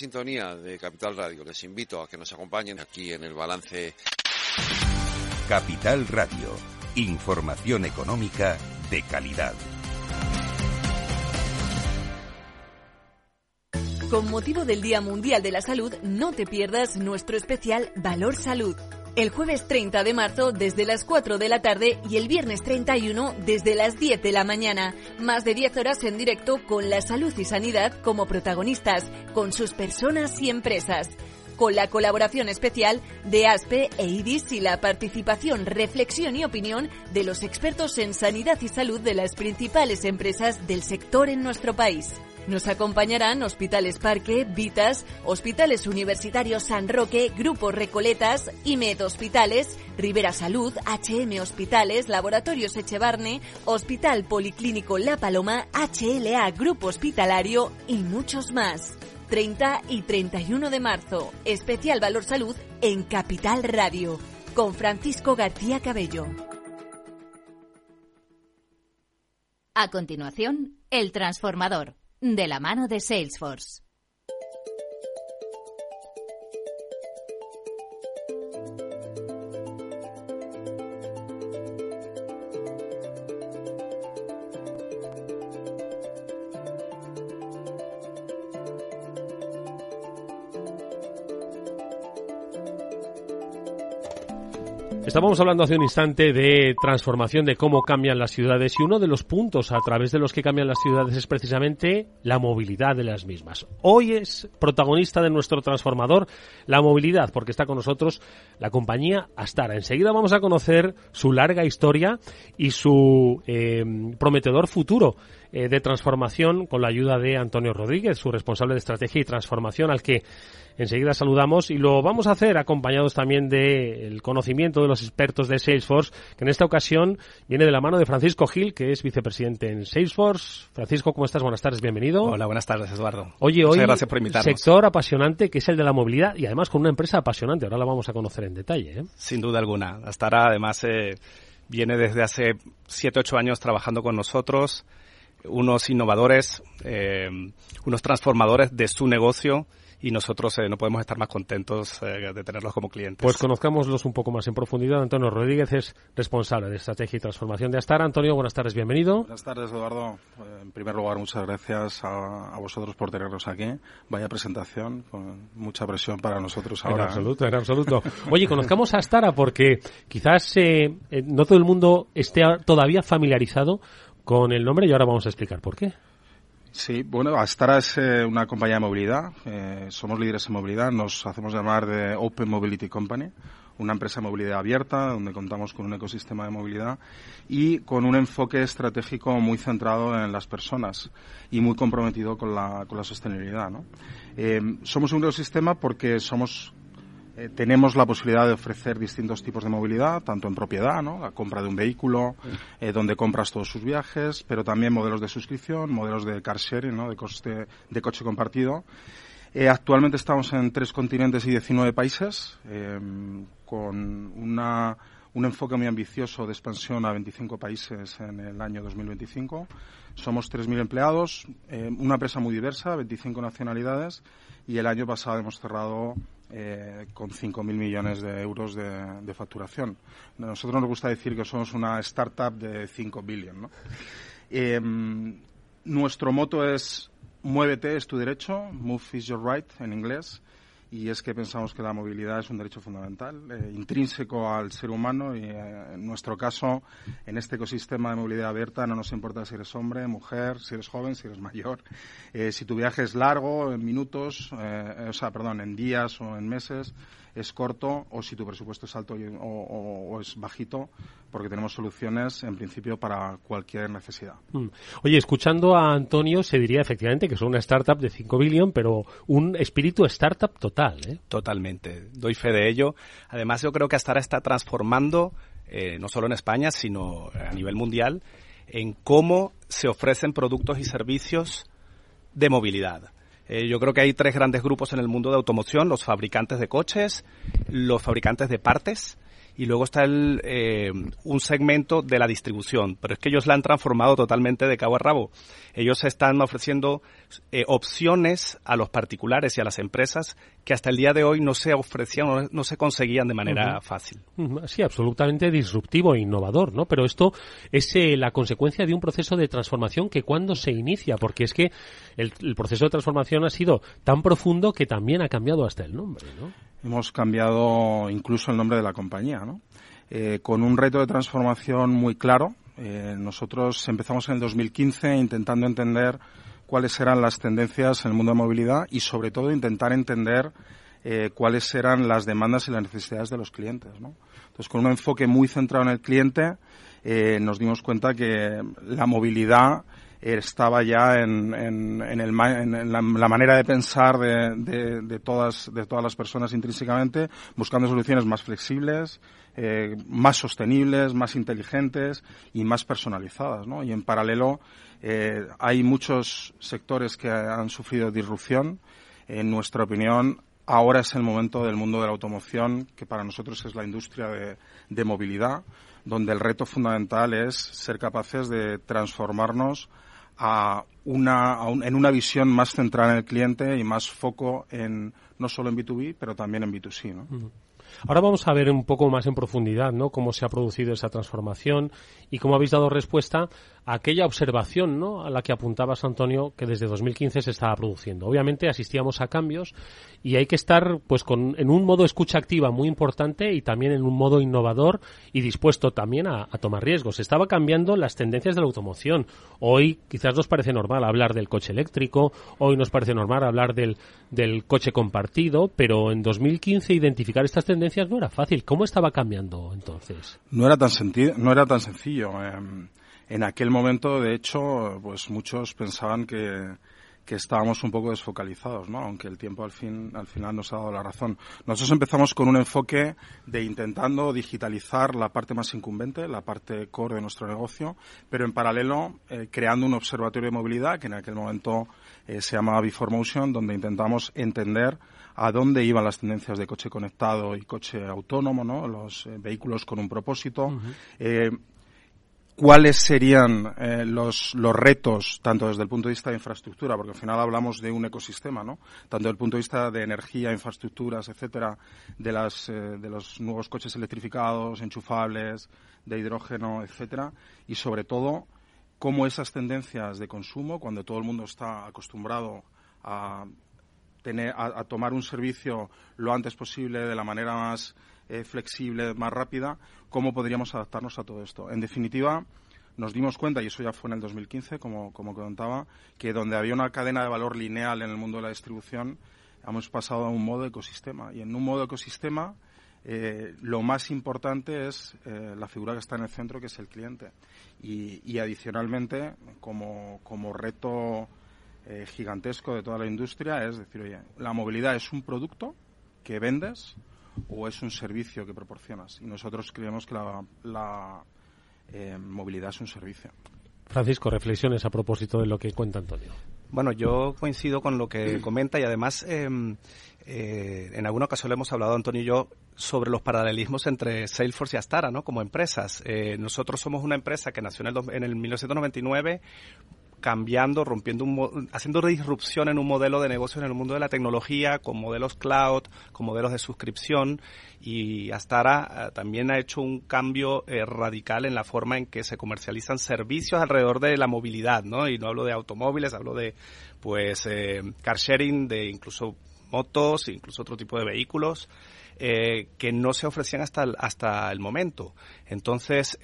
sintonía de Capital Radio. Les invito a que nos acompañen aquí en el balance. Capital Radio. Información económica de calidad. Con motivo del Día Mundial de la Salud, no te pierdas nuestro especial Valor Salud el jueves 30 de marzo desde las 4 de la tarde y el viernes 31 desde las 10 de la mañana. Más de 10 horas en directo con la salud y sanidad como protagonistas, con sus personas y empresas. Con la colaboración especial de ASPE e IDIS y la participación, reflexión y opinión de los expertos en sanidad y salud de las principales empresas del sector en nuestro país. Nos acompañarán Hospitales Parque, Vitas, Hospitales Universitarios San Roque, Grupo Recoletas, IMED Hospitales, Rivera Salud, HM Hospitales, Laboratorios Echevarne, Hospital Policlínico La Paloma, HLA Grupo Hospitalario y muchos más. 30 y 31 de marzo, especial Valor Salud en Capital Radio, con Francisco García Cabello. A continuación, El transformador, de la mano de Salesforce. Estábamos hablando hace un instante de transformación, de cómo cambian las ciudades y uno de los puntos a través de los que cambian las ciudades es precisamente la movilidad de las mismas. Hoy es protagonista de nuestro transformador la movilidad porque está con nosotros la compañía Astara. Enseguida vamos a conocer su larga historia y su eh, prometedor futuro eh, de transformación con la ayuda de Antonio Rodríguez, su responsable de estrategia y transformación al que enseguida saludamos y lo vamos a hacer acompañados también del conocimiento de los expertos de Salesforce, que en esta ocasión viene de la mano de Francisco Gil, que es vicepresidente en Salesforce. Francisco, ¿cómo estás? Buenas tardes, bienvenido. Hola, buenas tardes, Eduardo. Oye, hoy gracias por invitarnos. sector apasionante que es el de la movilidad y además con una empresa apasionante. Ahora la vamos a conocer en detalle. ¿eh? Sin duda alguna. Astara, además, eh, viene desde hace 7, 8 años trabajando con nosotros, unos innovadores, eh, unos transformadores de su negocio y nosotros eh, no podemos estar más contentos eh, de tenerlos como clientes. Pues conozcámoslos un poco más en profundidad. Antonio Rodríguez es responsable de estrategia y transformación de Astar. Antonio, buenas tardes, bienvenido. Buenas tardes, Eduardo. Eh, en primer lugar, muchas gracias a, a, vosotros por tenernos aquí. Vaya presentación, con mucha presión para nosotros ahora. En absoluto, en absoluto. Oye, conozcamos a Astara porque quizás eh, no todo el mundo esté todavía familiarizado con el nombre y ahora vamos a explicar por qué. Sí, bueno, Astara es eh, una compañía de movilidad. Eh, somos líderes en movilidad. Nos hacemos llamar de Open Mobility Company, una empresa de movilidad abierta donde contamos con un ecosistema de movilidad y con un enfoque estratégico muy centrado en las personas y muy comprometido con la, con la sostenibilidad. Eh, somos un ecosistema porque somos eh, tenemos la posibilidad de ofrecer distintos tipos de movilidad, tanto en propiedad, ¿no? la compra de un vehículo, eh, donde compras todos sus viajes, pero también modelos de suscripción, modelos de car sharing, ¿no? de, coste, de coche compartido. Eh, actualmente estamos en tres continentes y 19 países, con una, un enfoque muy ambicioso de expansión a 25 países en el año 2025. Somos 3.000 empleados, una empresa muy diversa, 25 nacionalidades, y el año pasado hemos cerrado eh, con 5.000 millones de euros de, facturación. A nosotros nos gusta decir que somos una startup de 5 billion. ¿no? Eh, nuestro moto es muévete es tu derecho, move is your right en inglés y es que pensamos que la movilidad es un derecho fundamental, eh, intrínseco al ser humano y eh, en nuestro caso, en este ecosistema de movilidad abierta, no nos importa si eres hombre, mujer, si eres joven, si eres mayor, eh, si tu viaje es largo, en minutos, o sea, perdón, en días o en meses, es corto o si tu presupuesto es alto o, o, o es bajito, porque tenemos soluciones en principio para cualquier necesidad. Mm. Oye, escuchando a Antonio, se diría efectivamente que son una startup de 5 billion, pero un espíritu startup total. ¿eh? Totalmente, doy fe de ello. Además, yo creo que Astara está transformando, eh, no solo en España, sino a nivel mundial, en cómo se ofrecen productos y servicios de movilidad. Eh, yo creo que hay tres grandes grupos en el mundo de automoción, los fabricantes de coches, los fabricantes de partes y luego está el, eh, un segmento de la distribución, pero es que ellos la han transformado totalmente de cabo a rabo. Ellos están ofreciendo eh, opciones a los particulares y a las empresas que hasta el día de hoy no se ofrecían o no se conseguían de manera uh -huh. fácil. Sí, absolutamente disruptivo e innovador, ¿no? Pero esto es eh, la consecuencia de un proceso de transformación que cuando se inicia, porque es que el, el proceso de transformación ha sido tan profundo que también ha cambiado hasta el nombre, ¿no? Hemos cambiado incluso el nombre de la compañía, ¿no? Eh, con un reto de transformación muy claro. Eh, nosotros empezamos en el 2015 intentando entender cuáles eran las tendencias en el mundo de movilidad y sobre todo intentar entender eh, cuáles eran las demandas y las necesidades de los clientes. ¿no? Entonces, con un enfoque muy centrado en el cliente, eh, nos dimos cuenta que la movilidad estaba ya en, en, en, el, en la, manera de pensar de, de, todas, de todas las personas intrínsecamente, buscando soluciones más flexibles, eh, más sostenibles, más inteligentes y más personalizadas. Y en paralelo eh, hay muchos sectores que han sufrido disrupción. En nuestra opinión, ahora es el momento del mundo de la automoción, que para nosotros es la industria de, de movilidad, donde el reto fundamental es ser capaces de transformarnos a una, en una visión más centrada en el cliente y más foco en no solo en B2B, pero también en B2C. ¿no? Ahora vamos a ver un poco más en profundidad ¿no? cómo se ha producido esa transformación y cómo habéis dado respuesta a aquella observación ¿no? a la que apuntabas, Antonio, que desde 2015 se estaba produciendo. Obviamente asistíamos a cambios y hay que estar pues con, en un modo escucha activa muy importante y también en un modo innovador y dispuesto también a, tomar riesgos. Estaba cambiando las tendencias de la automoción. Hoy quizás nos parece normal hablar del coche eléctrico, hoy nos parece normal hablar del, del coche compartido, pero en 2015 identificar estas tendencias no era fácil. ¿Cómo estaba cambiando entonces? No era tan, no era tan sencillo. Em, en aquel momento, de hecho, pues muchos pensaban que, que estábamos un poco desfocalizados, ¿no? aunque el tiempo al, fin, al final nos ha dado la razón. Nosotros empezamos con un enfoque de intentando digitalizar la parte más incumbente, la parte core de nuestro negocio, pero en paralelo eh, creando un observatorio de movilidad que en aquel momento eh, se llamaba Before Motion, donde intentamos entender a dónde iban las tendencias de coche conectado y coche autónomo, ¿no? los eh, vehículos con un propósito. ¿Cuáles serían eh, los, los retos, tanto desde el punto de vista de infraestructura, porque al final hablamos de un ecosistema, ¿no? Tanto desde el punto de vista de energía, infraestructuras, etcétera, de, las, de los nuevos coches electrificados, enchufables, de hidrógeno, etcétera, y sobre todo, cómo esas tendencias de consumo, cuando todo el mundo está acostumbrado a tener, a, tomar un servicio lo antes posible, de la manera más eh, flexible, más rápida, cómo podríamos adaptarnos a todo esto. En definitiva, nos dimos cuenta, y eso ya fue en el 2015, como, como contaba, que donde había una cadena de valor lineal en el mundo de la distribución, hemos pasado a un modo ecosistema. Y en un modo ecosistema, eh, lo más importante es eh, la figura que está en el centro, que es el cliente. Y, adicionalmente, como, como reto eh, gigantesco de toda la industria es decir, oye, la movilidad es un producto que vendes o es un servicio que proporcionas. Y nosotros creemos que la, eh, movilidad es un servicio. Francisco, reflexiones a propósito de lo que cuenta Antonio. Bueno, yo coincido con lo que comenta y además em, eh, en alguna ocasión le hemos hablado Antonio y yo sobre los paralelismos entre Salesforce y Astara, ¿no? Como empresas. nosotros somos una empresa que nació en el, en el 1999 cambiando, rompiendo, un, haciendo disrupción en un modelo de negocio en el mundo de la tecnología, con modelos cloud, con modelos de suscripción, y hasta ahora eh, también ha hecho un cambio eh, radical en la forma en que se comercializan servicios alrededor de la movilidad, ¿no? Y no hablo de automóviles, hablo de, pues, eh, car sharing, de incluso motos, incluso otro tipo de vehículos. que no se ofrecían hasta el, hasta el momento. Entonces,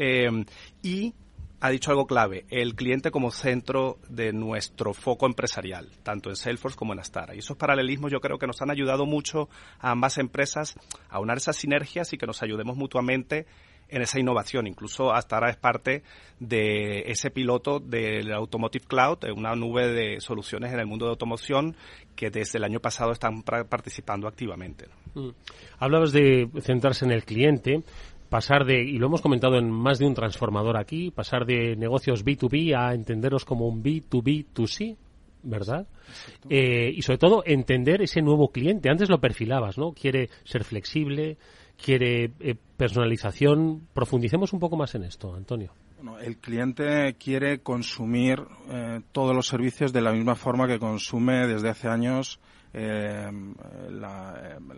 y ha dicho algo clave, el cliente como centro de nuestro foco empresarial, tanto en Salesforce como en Astara. Y esos paralelismos yo creo que nos han ayudado mucho a ambas empresas a unar esas sinergias y que nos ayudemos mutuamente en esa innovación. Incluso Astara es parte de ese piloto del Automotive Cloud, una nube de soluciones en el mundo de automoción que desde el año pasado están participando activamente. Mm. Hablabas de centrarse en el cliente pasar de, y lo hemos comentado en más de un transformador aquí, pasar de negocios B2B a entenderlos como un B2B2C, ¿verdad? Eh, y sobre todo entender ese nuevo cliente. Antes lo perfilabas, ¿no? Quiere ser flexible, quiere eh, personalización. Profundicemos un poco más en esto, Antonio. Bueno, el cliente quiere consumir eh, todos los servicios de la misma forma que consume desde hace años eh,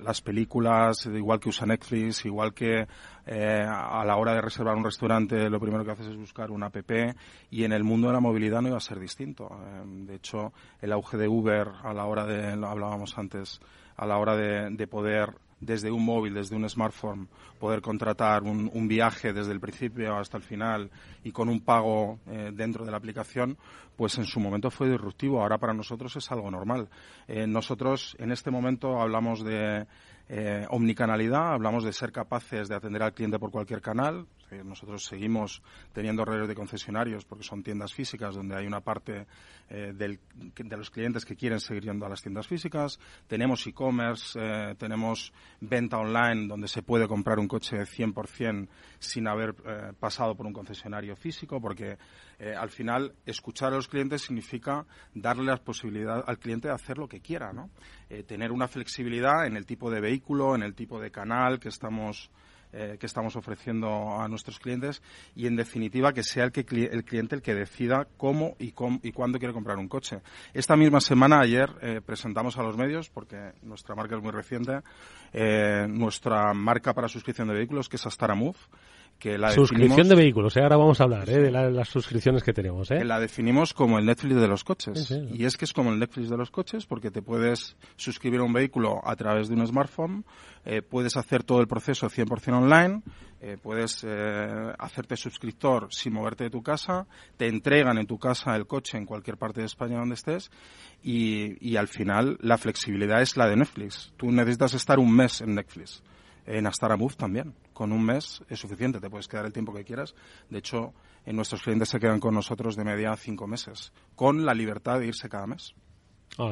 las películas, igual que usa Netflix, igual que eh, a la hora de reservar un restaurante lo primero que haces es buscar un app y en el mundo de la movilidad no iba a ser distinto. Eh, de hecho, el auge de Uber a la hora de, hablábamos antes, a la hora de poder desde un móvil, desde un smartphone, poder contratar un, un, viaje desde el principio hasta el final y con un pago eh, dentro de la aplicación, pues en su momento fue disruptivo. Ahora para nosotros es algo normal. Eh, nosotros en este momento hablamos de eh, omnicanalidad, hablamos de ser capaces de atender al cliente por cualquier canal. Nosotros seguimos teniendo redes de concesionarios porque son tiendas físicas donde hay una parte eh, del, de los clientes que quieren seguir yendo a las tiendas físicas. Tenemos e-commerce, eh, tenemos venta online donde se puede comprar un coche 100% sin haber eh, pasado por un concesionario físico porque eh, al final escuchar a los clientes significa darle la posibilidad al cliente de hacer lo que quiera, ¿no? Eh, tener una flexibilidad en el tipo de vehículo, en el tipo de canal que estamos eh, que estamos ofreciendo a nuestros clientes y, en definitiva, que sea el, que, el cliente el que decida cómo y, y cuándo quiere comprar un coche. Esta misma semana, ayer, eh, presentamos a los medios, porque nuestra marca es muy reciente, eh, nuestra marca para suscripción de vehículos, que es Astara Move, que la suscripción de vehículos, ¿eh? ahora vamos a hablar ¿eh? de las suscripciones que tenemos. ¿eh? La definimos como el Netflix de los coches. Y es que es como el Netflix de los coches porque te puedes suscribir a un vehículo a través de un smartphone, eh, puedes hacer todo el proceso 100% online, eh, puedes eh, hacerte suscriptor sin moverte de tu casa, te entregan en tu casa el coche en cualquier parte de España donde estés y, y al final la flexibilidad es la de Netflix. Tú necesitas estar un mes en Netflix. En Astara Move también. Con un mes es suficiente, te puedes quedar el tiempo que quieras. De hecho, en nuestros clientes se quedan con nosotros de media cinco meses, con la libertad de irse cada mes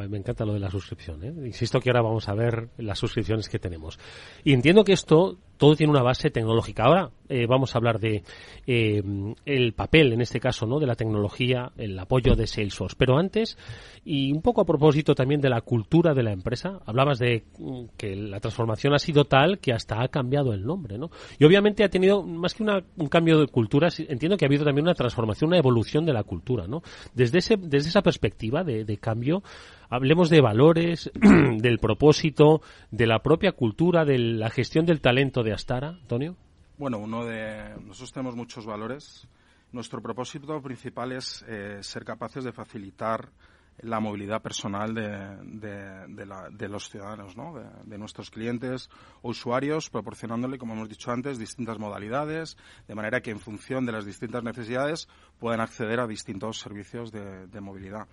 me encanta lo de la suscripción. ¿eh? Insisto que ahora vamos a ver las suscripciones que tenemos. Y entiendo que esto todo tiene una base tecnológica. Ahora eh, vamos a hablar de eh, el papel, en este caso, no, de la tecnología, el apoyo de Salesforce. Pero antes, y un poco a propósito también de la cultura de la empresa, hablabas de mm, que la transformación ha sido tal que hasta ha cambiado el nombre, ¿no? Y obviamente ha tenido más que un cambio de cultura, entiendo que ha habido también una transformación, una evolución de la cultura, ¿no? Desde ese, desde esa perspectiva de, de cambio, hablemos de valores, del propósito, de la propia cultura, de la gestión del talento de Astara, Antonio. Bueno, uno de nosotros tenemos muchos valores. Nuestro propósito principal es eh, ser capaces de facilitar la movilidad personal de, los ciudadanos, ¿no? de, nuestros clientes o usuarios, proporcionándole, como hemos dicho antes, distintas modalidades, de manera que en función de las distintas necesidades puedan acceder a distintos servicios de movilidad.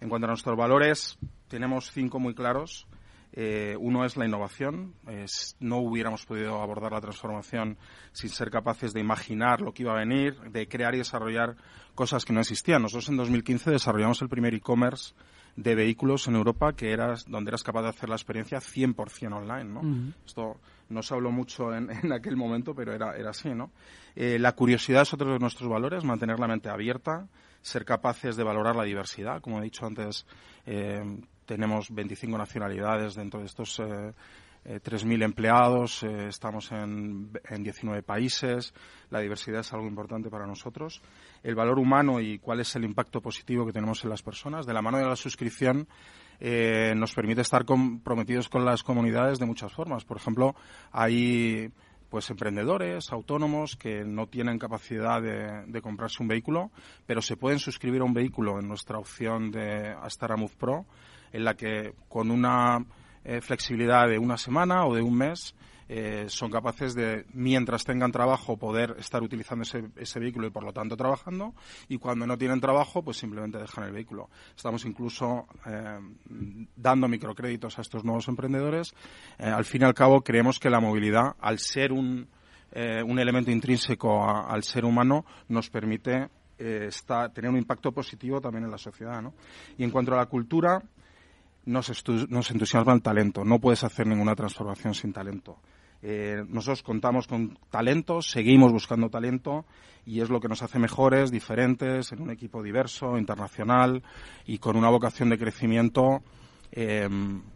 En cuanto a nuestros valores, tenemos cinco muy claros. Eh, uno es la innovación. no hubiéramos podido abordar la transformación sin ser capaces de imaginar lo que iba a venir, de crear y desarrollar cosas que no existían. Nosotros en 2015 desarrollamos el primer e-commerce de vehículos en Europa que era donde eras capaz de hacer la experiencia 100% online. ¿no? Esto no se habló mucho en, aquel momento, pero era, era así. ¿no? Eh, la curiosidad es otro de nuestros valores, mantener la mente abierta, ser capaces de valorar la diversidad. Como he dicho antes, eh, tenemos 25 nacionalidades dentro de estos eh, 3.000 eh, empleados, eh, estamos en, en 19 países, la diversidad es algo importante para nosotros. El valor humano y cuál es el impacto positivo que tenemos en las personas. De la mano de la suscripción nos permite estar comprometidos con las comunidades de muchas formas. Por ejemplo, hay pues emprendedores, autónomos que no tienen capacidad de, comprarse un vehículo, pero se pueden suscribir a un vehículo en nuestra opción de Astara Move Pro, en la que con una eh, flexibilidad de una semana o de un mes eh, son capaces de, mientras tengan trabajo, poder estar utilizando ese, vehículo y por lo tanto trabajando, y cuando no tienen trabajo, pues simplemente dejan el vehículo. Estamos incluso eh, dando microcréditos a estos nuevos emprendedores. Al fin y al cabo, creemos que la movilidad, al ser un, un elemento intrínseco al ser humano, nos permite tener un impacto positivo también en la sociedad. ¿no? Y en cuanto a la cultura, nos, nos entusiasma el talento. No puedes hacer ninguna transformación sin talento. Eh, nosotros contamos con talento, seguimos buscando talento y es lo que nos hace mejores, diferentes, en un equipo diverso, internacional y con una vocación de crecimiento eh,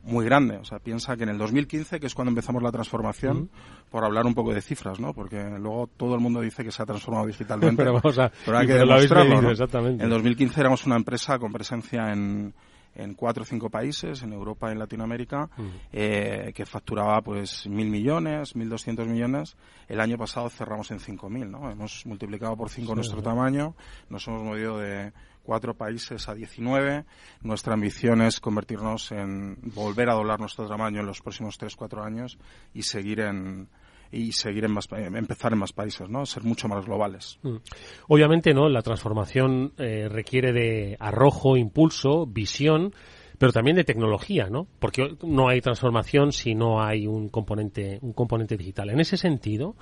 muy grande. O sea, piensa que en el 2015, que es cuando empezamos la transformación, por hablar un poco de cifras, ¿no? Porque luego todo el mundo dice que se ha transformado digitalmente. pero, vamos a, pero hay que demostrarlo. Exactamente. En 2015 éramos una empresa con presencia en en cuatro o cinco países, en Europa y en Latinoamérica, mm. eh, que facturaba pues mil millones, mil doscientos millones. El año pasado cerramos en cinco mil, ¿no? Hemos multiplicado por cinco nuestro tamaño, nos hemos movido de cuatro países a 19. Nuestra ambición es convertirnos en volver a doblar nuestro tamaño en los próximos tres, cuatro años y seguir en, y seguir en más, eh, empezar en más países, ¿no? Ser mucho más globales. Mm. Obviamente, ¿no? La transformación eh, requiere de arrojo, impulso, visión, pero también de tecnología, ¿no? Porque no hay transformación si no hay un componente, un componente digital. En ese sentido,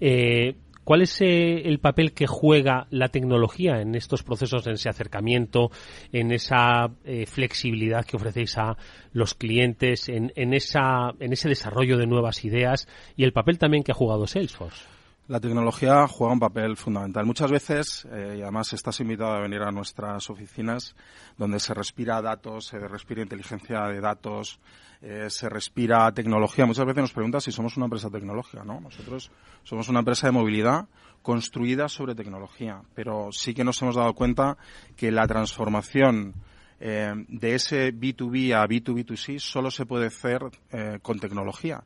eh, ¿Cuál es eh, el papel que juega la tecnología en estos procesos, en ese acercamiento, en esa eh, flexibilidad que ofrecéis a los clientes, en, esa, en ese desarrollo de nuevas ideas y el papel también que ha jugado Salesforce? La tecnología juega un papel fundamental. Muchas veces, eh, y además estás invitado a venir a nuestras oficinas, donde se respira datos, se respira inteligencia de datos, eh, se respira tecnología. Muchas veces nos preguntan si somos una empresa tecnológica, ¿no? Nosotros somos una empresa de movilidad construida sobre tecnología, pero sí que nos hemos dado cuenta que la transformación eh, de ese B2B a B2B2C solo se puede hacer eh, con tecnología.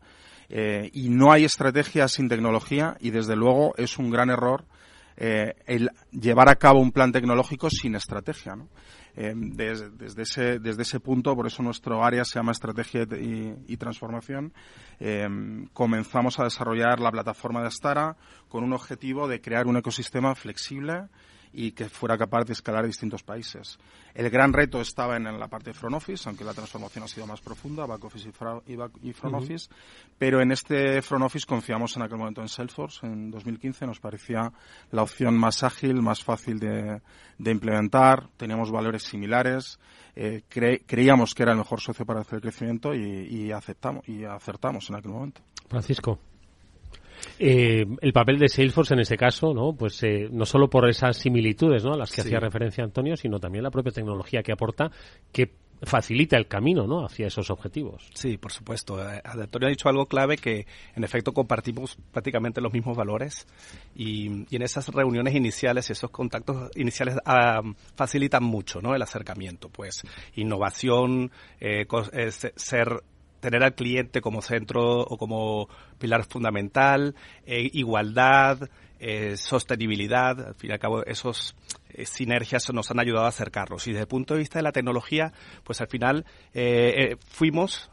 Eh, y no hay estrategia sin tecnología y desde luego es un gran error eh, el llevar a cabo un plan tecnológico sin estrategia. Eh, desde, ese, desde ese punto, por eso nuestro área se llama Estrategia y, Transformación, comenzamos a desarrollar la plataforma de Astara con un objetivo de crear un ecosistema flexible y que fuera capaz de escalar a distintos países. El gran reto estaba en, en la parte de front office, aunque la transformación ha sido más profunda, back office y, fra, y, back, y front uh -huh. office, pero en este front office confiamos en aquel momento en Salesforce, en 2015 nos parecía la opción más ágil, más fácil de, de implementar, teníamos valores similares, eh, cre creíamos que era el mejor socio para hacer el crecimiento y, y aceptamos y acertamos en aquel momento. Francisco. Eh, el papel de Salesforce en ese caso, ¿no? Pues eh, no solo por esas similitudes, ¿no? A las que sí. hacía referencia Antonio, sino también la propia tecnología que aporta, que facilita el camino ¿no? hacia esos objetivos. Sí, por supuesto. Eh, Antonio ha dicho algo clave que en efecto compartimos prácticamente los mismos valores y, y en esas reuniones iniciales y esos contactos iniciales uh, facilitan mucho ¿no? el acercamiento. Pues innovación, eh, ser tener al cliente como centro o como pilar fundamental, eh, igualdad, eh, sostenibilidad, al fin y al cabo esos eh, sinergias nos han ayudado a acercarnos. Y desde el punto de vista de la tecnología, pues al final fuimos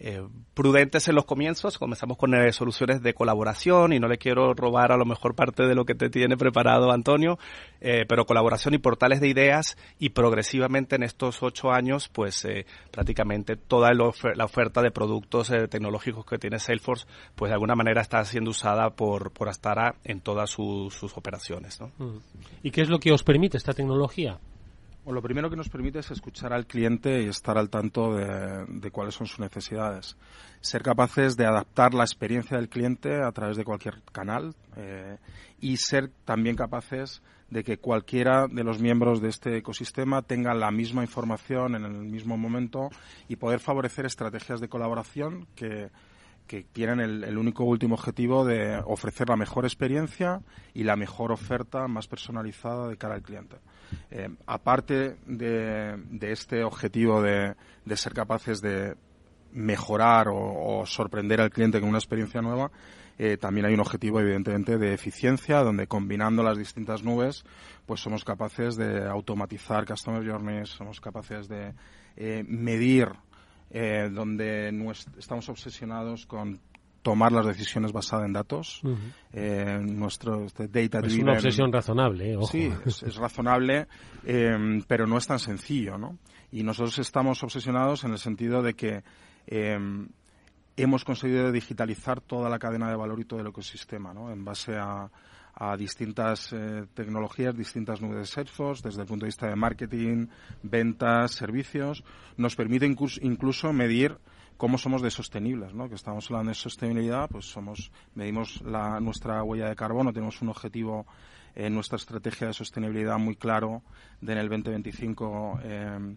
eh, prudentes en los comienzos, comenzamos con eh, soluciones de colaboración y no le quiero robar a lo mejor parte de lo que te tiene preparado Antonio, eh, pero colaboración y portales de ideas y progresivamente en estos ocho años pues prácticamente toda la oferta de productos tecnológicos que tiene Salesforce pues de alguna manera está siendo usada por, por Astara en todas su, sus operaciones. ¿no? ¿Y qué es lo que os permite esta tecnología? Lo primero que nos permite es escuchar al cliente y estar al tanto de, de, cuáles son sus necesidades. Ser capaces de adaptar la experiencia del cliente a través de cualquier canal eh, y ser también capaces de que cualquiera de los miembros de este ecosistema tenga la misma información en el mismo momento y poder favorecer estrategias de colaboración que, que tienen el, único último objetivo de ofrecer la mejor experiencia y la mejor oferta más personalizada de cara al cliente. Eh, aparte de, este objetivo de, ser capaces de mejorar o, o, sorprender al cliente con una experiencia nueva, eh, también hay un objetivo, evidentemente, de eficiencia, donde combinando las distintas nubes, pues somos capaces de automatizar customer journeys, somos capaces de eh, medir eh, donde estamos obsesionados con tomar las decisiones basadas en datos. Uh -huh. eh, nuestro este data Es una obsesión razonable, eh, ojo. Sí, es, es razonable, eh, pero no es tan sencillo, ¿no? Y nosotros estamos obsesionados en el sentido de que eh, hemos conseguido digitalizar toda la cadena de valor y todo el ecosistema, ¿no? En base a, a distintas eh, tecnologías, distintas nubes de Salesforce, desde el punto de vista de marketing, ventas, servicios, nos permite incluso, medir cómo somos de sostenibles, ¿no? Que estamos hablando de sostenibilidad, pues somos, medimos la, nuestra huella de carbono, tenemos un objetivo en nuestra estrategia de sostenibilidad muy claro de en el 2025 eh,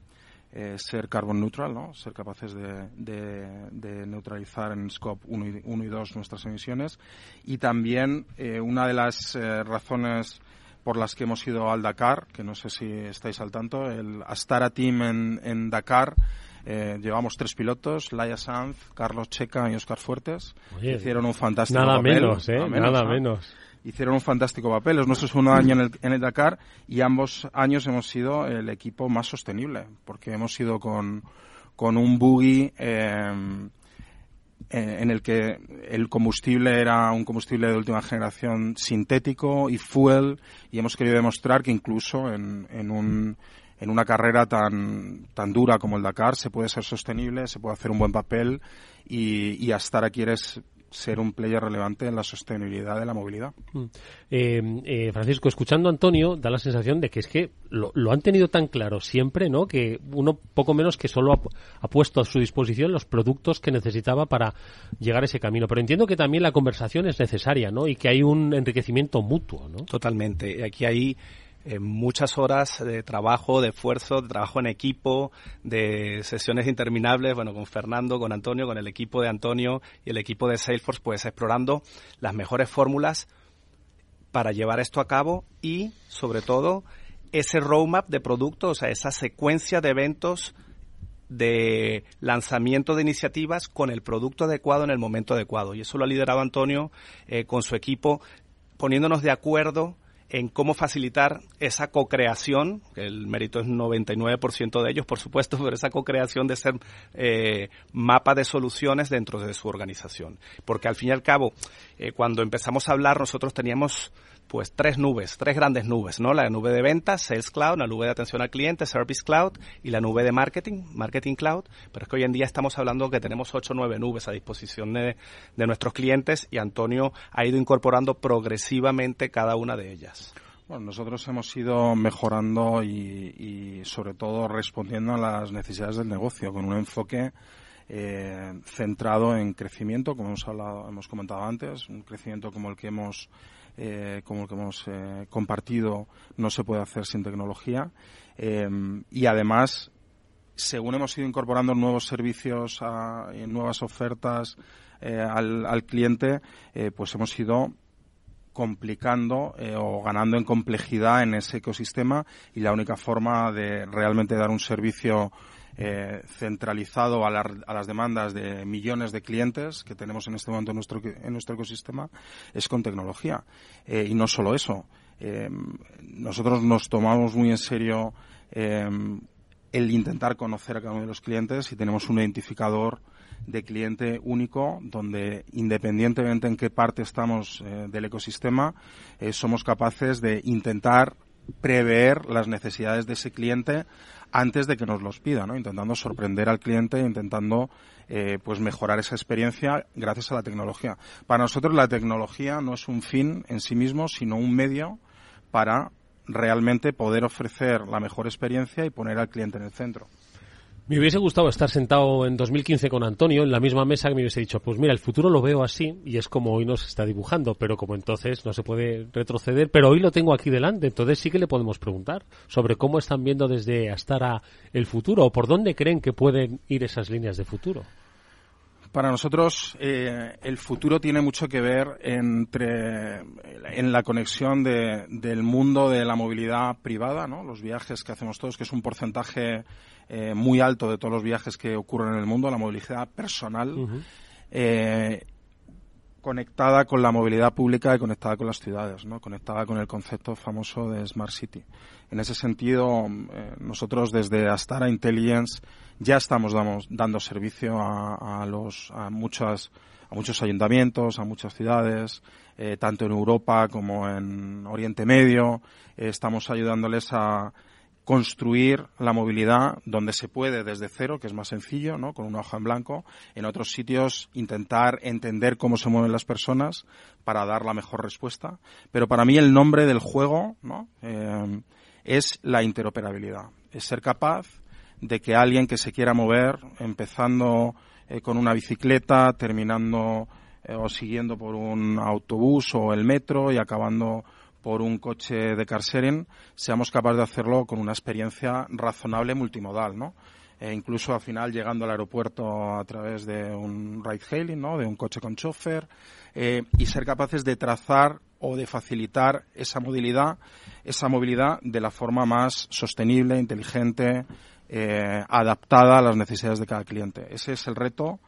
eh, ser carbon neutral, ¿no? ser capaces de, de, de neutralizar en scope 1 y, 1 y 2 nuestras emisiones. Y también eh, una de las eh, razones por las que hemos ido al Dakar, que no sé si estáis al tanto, el Astara Team en, en Dakar, eh, llevamos tres pilotos, Laia Sanz, Carlos Checa y Oscar Fuertes. Oye, hicieron un fantástico nada papel. Menos, ¿eh? Nada menos, nada menos. Hicieron un fantástico papel. Es nuestro segundo año en el, en el, Dakar y ambos años hemos sido el equipo más sostenible, porque hemos ido con, con un buggy eh, en el que el combustible era un combustible de última generación sintético y fuel y hemos querido demostrar que incluso en, en un en una carrera tan, tan dura como el Dakar se puede ser sostenible, se puede hacer un buen papel y, y estar aquí eres ser un player relevante en la sostenibilidad de la movilidad. Mm. Eh, eh, Francisco, escuchando a Antonio, da la sensación de que es que lo, han tenido tan claro siempre, ¿no? Que uno poco menos que solo ha, puesto a su disposición los productos que necesitaba para llegar a ese camino. Pero entiendo que también la conversación es necesaria, ¿no? Y que hay un enriquecimiento mutuo, ¿no? Totalmente. Aquí hay eh, muchas horas de trabajo, de esfuerzo, de trabajo en equipo, de sesiones interminables, bueno, con Fernando, con Antonio, con el equipo de Antonio y el equipo de Salesforce, pues explorando las mejores fórmulas para llevar esto a cabo y, sobre todo, ese roadmap de productos, o sea, esa secuencia de eventos de lanzamiento de iniciativas con el producto adecuado en el momento adecuado. Y eso lo ha liderado Antonio eh, con su equipo, poniéndonos de acuerdo en cómo facilitar esa co-creación, el mérito es 99% de ellos, por supuesto, pero esa co-creación de ser eh, mapa de soluciones dentro de su organización. Porque al fin y al cabo, eh, cuando empezamos a hablar, nosotros teníamos pues tres nubes, tres grandes nubes, ¿no? La nube de ventas, Sales Cloud, la nube de atención al cliente, Service Cloud y la nube de marketing, Marketing Cloud. Pero es que hoy en día estamos hablando que tenemos ocho o nueve nubes a disposición de, de nuestros clientes y Antonio ha ido incorporando progresivamente cada una de ellas. Bueno, nosotros hemos ido mejorando y, y, sobre todo respondiendo a las necesidades del negocio con un enfoque eh, centrado en crecimiento, como hemos hablado, hemos comentado antes, un crecimiento como el que hemos eh, como el que hemos eh, compartido no se puede hacer sin tecnología. Em, y además según hemos ido incorporando nuevos servicios a, nuevas ofertas eh, al, al, cliente pues hemos ido complicando o ganando en complejidad en ese ecosistema y la única forma de realmente dar un servicio eh, centralizado a, las demandas de millones de clientes que tenemos en este momento en nuestro, en nuestro ecosistema es con tecnología. Eh, y no solo eso. Eh, nosotros nos tomamos muy en serio el intentar conocer a cada uno de los clientes y tenemos un identificador de cliente único donde independientemente en qué parte estamos del ecosistema somos capaces de intentar prever las necesidades de ese cliente antes de que nos los pida. Intentando sorprender al cliente, intentando eh, pues mejorar esa experiencia gracias a la tecnología. Para nosotros la tecnología no es un fin en sí mismo, sino un medio para realmente poder ofrecer la mejor experiencia y poner al cliente en el centro. Me hubiese gustado estar sentado en 2015 con Antonio en la misma mesa que me hubiese dicho, pues mira, el futuro lo veo así y es como hoy nos está dibujando, pero como entonces no se puede retroceder, pero hoy lo tengo aquí delante, entonces sí que le podemos preguntar sobre cómo están viendo desde Astara el futuro o por dónde creen que pueden ir esas líneas de futuro. Para nosotros eh, el futuro tiene mucho que ver entre en la conexión de, del mundo de la movilidad privada, ¿no? los viajes que hacemos todos, que es un porcentaje eh, muy alto de todos los viajes que ocurren en el mundo, la movilidad personal, eh, conectada con la movilidad pública y conectada con las ciudades, ¿no? conectada con el concepto famoso de Smart City. En ese sentido, eh, nosotros desde Astara Intelligence ya estamos dando servicio a, los, a, muchas, a muchos ayuntamientos, a muchas ciudades, tanto en Europa como en Oriente Medio. estamos ayudándoles a construir la movilidad donde se puede desde cero, que es más sencillo, ¿no? con una hoja en blanco. En otros sitios intentar entender cómo se mueven las personas para dar la mejor respuesta. Pero para mí el nombre del juego ¿no? Eh, es la interoperabilidad. Es ser capaz de que alguien que se quiera mover, empezando eh, con una bicicleta, terminando eh, o siguiendo por un autobús o el metro y acabando por un coche de car sharing, seamos capaces de hacerlo con una experiencia razonable multimodal, ¿no? E incluso al final llegando al aeropuerto a través de un ride hailing, ¿no? De un coche con chofer eh, y ser capaces de trazar o de facilitar esa movilidad, esa movilidad de la forma más sostenible, inteligente, eh, adaptada a las necesidades de cada cliente. Ese es el reto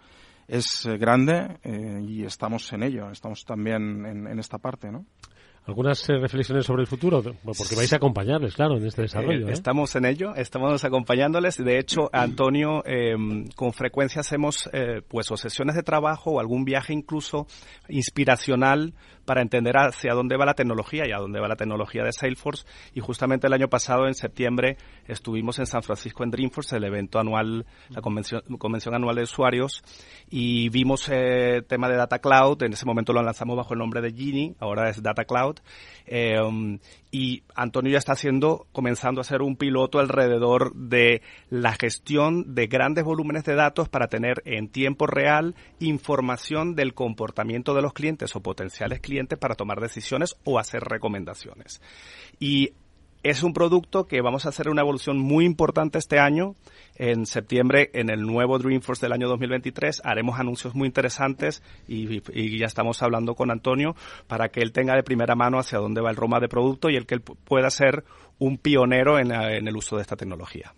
es eh, grande y estamos en ello, estamos también en, en esta parte, ¿no? Algunas eh, reflexiones sobre el futuro, porque vais a acompañarles, claro, en este desarrollo. Eh, ¿eh? Estamos en ello, estamos acompañándoles. De hecho, Antonio, em, con frecuencia hacemos pues o sesiones de trabajo o algún viaje incluso inspiracional para entender hacia dónde va la tecnología y a dónde va la tecnología de Salesforce. Y justamente el año pasado, en septiembre, estuvimos en San Francisco en Dreamforce, el evento anual, la convención, convención anual de usuarios, y vimos el eh, tema de Data Cloud. En ese momento lo lanzamos bajo el nombre de Genie, ahora es Data Cloud. Eh, y Antonio ya está haciendo, comenzando a hacer un piloto alrededor de la gestión de grandes volúmenes de datos para tener en tiempo real información del comportamiento de los clientes o potenciales clientes para tomar decisiones o hacer recomendaciones. Y es un producto que vamos a hacer una evolución muy importante este año. En septiembre, en el nuevo Dreamforce del año 2023, haremos anuncios muy interesantes y, ya estamos hablando con Antonio para que él tenga de primera mano hacia dónde va el Roma de producto y el que él pueda ser un pionero en, en el uso de esta tecnología.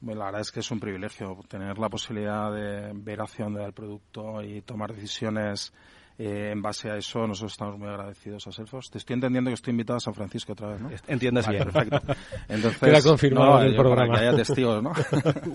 Bueno, la verdad es que es un privilegio tener la posibilidad de ver hacia dónde va el producto y tomar decisiones eh, en base a eso, nosotros estamos muy agradecidos a Salesforce. Te estoy entendiendo que estoy invitado a San Francisco otra vez, ¿no? Entiendes bien. Perfecto. Entonces, Queda confirmado no, el programa. Para que haya testigos, ¿no?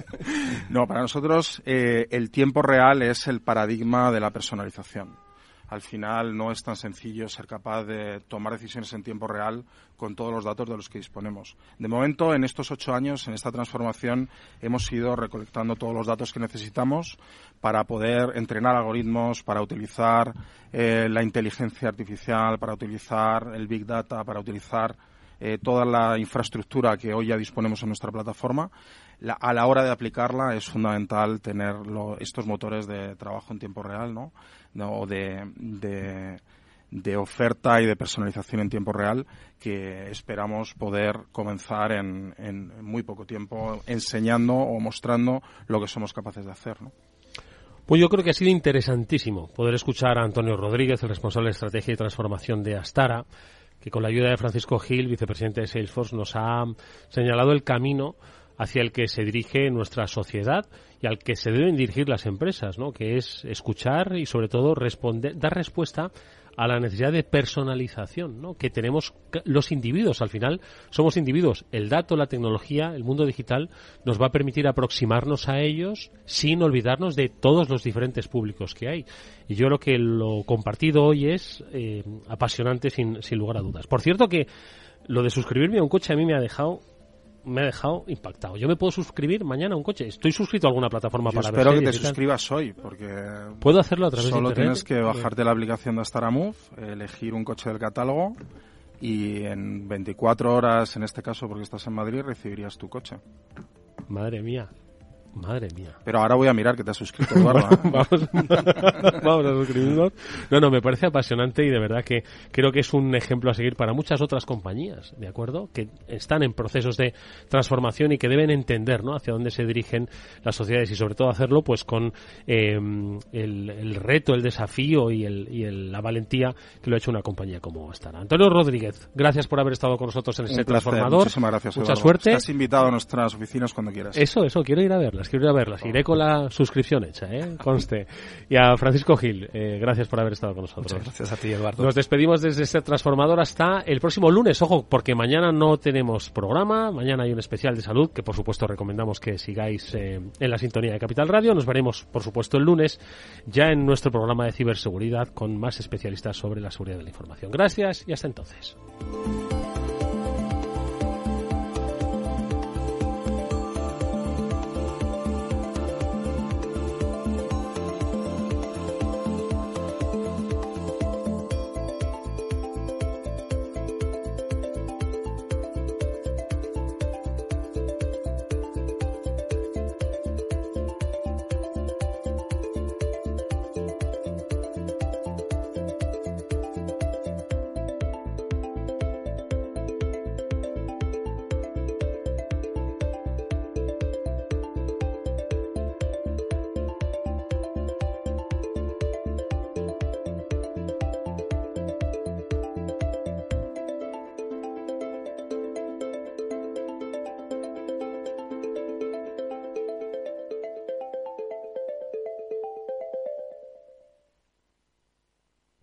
no, para nosotros eh, el tiempo real es el paradigma de la personalización al final no es tan sencillo ser capaz de tomar decisiones en tiempo real con todos los datos de los que disponemos. De momento, en estos ocho años, en esta transformación, hemos ido recolectando todos los datos que necesitamos para poder entrenar algoritmos, para utilizar eh, la inteligencia artificial, para utilizar el Big Data, para utilizar eh, toda la infraestructura que hoy ya disponemos en nuestra plataforma. a la hora de aplicarla es fundamental tener estos motores de trabajo en tiempo real, ¿no? ¿no? de, de, oferta y de personalización en tiempo real que esperamos poder comenzar en, en, muy poco tiempo enseñando o mostrando lo que somos capaces de hacer. ¿no? Pues yo creo que ha sido interesantísimo poder escuchar a Antonio Rodríguez, el responsable de estrategia y transformación de Astara, que con la ayuda de Francisco Gil, vicepresidente de Salesforce, nos ha señalado el camino hacia el que se dirige nuestra sociedad y al que se deben dirigir las empresas, ¿no? que es escuchar y sobre todo responder, dar respuesta a la necesidad de personalización ¿no? que tenemos los individuos. Al final somos individuos. El dato, la tecnología, el mundo digital nos va a permitir aproximarnos a ellos sin olvidarnos de todos los diferentes públicos que hay. Y yo lo que lo compartido hoy es eh, apasionante sin, sin lugar a dudas. Por cierto que lo de suscribirme a un coche a mí me ha dejado me ha dejado impactado. Yo me puedo suscribir mañana a un coche. Estoy suscrito a alguna plataforma Yo para espero que te suscribas hoy, porque puedo hacerlo a través solo de tienes que bajarte la aplicación de Astaramove, elegir un coche del catálogo y en 24 horas, en este caso porque estás en Madrid, recibirías tu coche. Madre mía. Madre mía. Pero ahora voy a mirar que te has suscrito, Eduardo. ¿eh? vamos, a suscribirnos. No, no, me parece apasionante y de verdad que creo que es un ejemplo a seguir para muchas otras compañías, ¿de acuerdo? Que están en procesos de transformación y que deben entender, ¿no? Hacia dónde se dirigen las sociedades y sobre todo hacerlo, pues con eh, el, reto, el desafío y, el, y la valentía que lo ha hecho una compañía como esta. Antonio Rodríguez, gracias por haber estado con nosotros en este transformador. Muchísimas gracias. Mucha suerte. Estás invitado a nuestras oficinas cuando quieras. Eso, eso, quiero ir a verlas quiero ir a verlas. Iré con la suscripción hecha, ¿eh? Conste. Y a Francisco Gil, eh, gracias por haber estado con nosotros. Muchas gracias a ti, Eduardo. Nos despedimos desde este transformador hasta el próximo lunes. Ojo, porque mañana no tenemos programa. Mañana hay un especial de salud que, por supuesto, recomendamos que sigáis eh, en la sintonía de Capital Radio. Nos veremos, por supuesto, el lunes ya en nuestro programa de ciberseguridad con más especialistas sobre la seguridad de la información. Gracias y hasta entonces.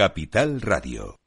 Capital Radio.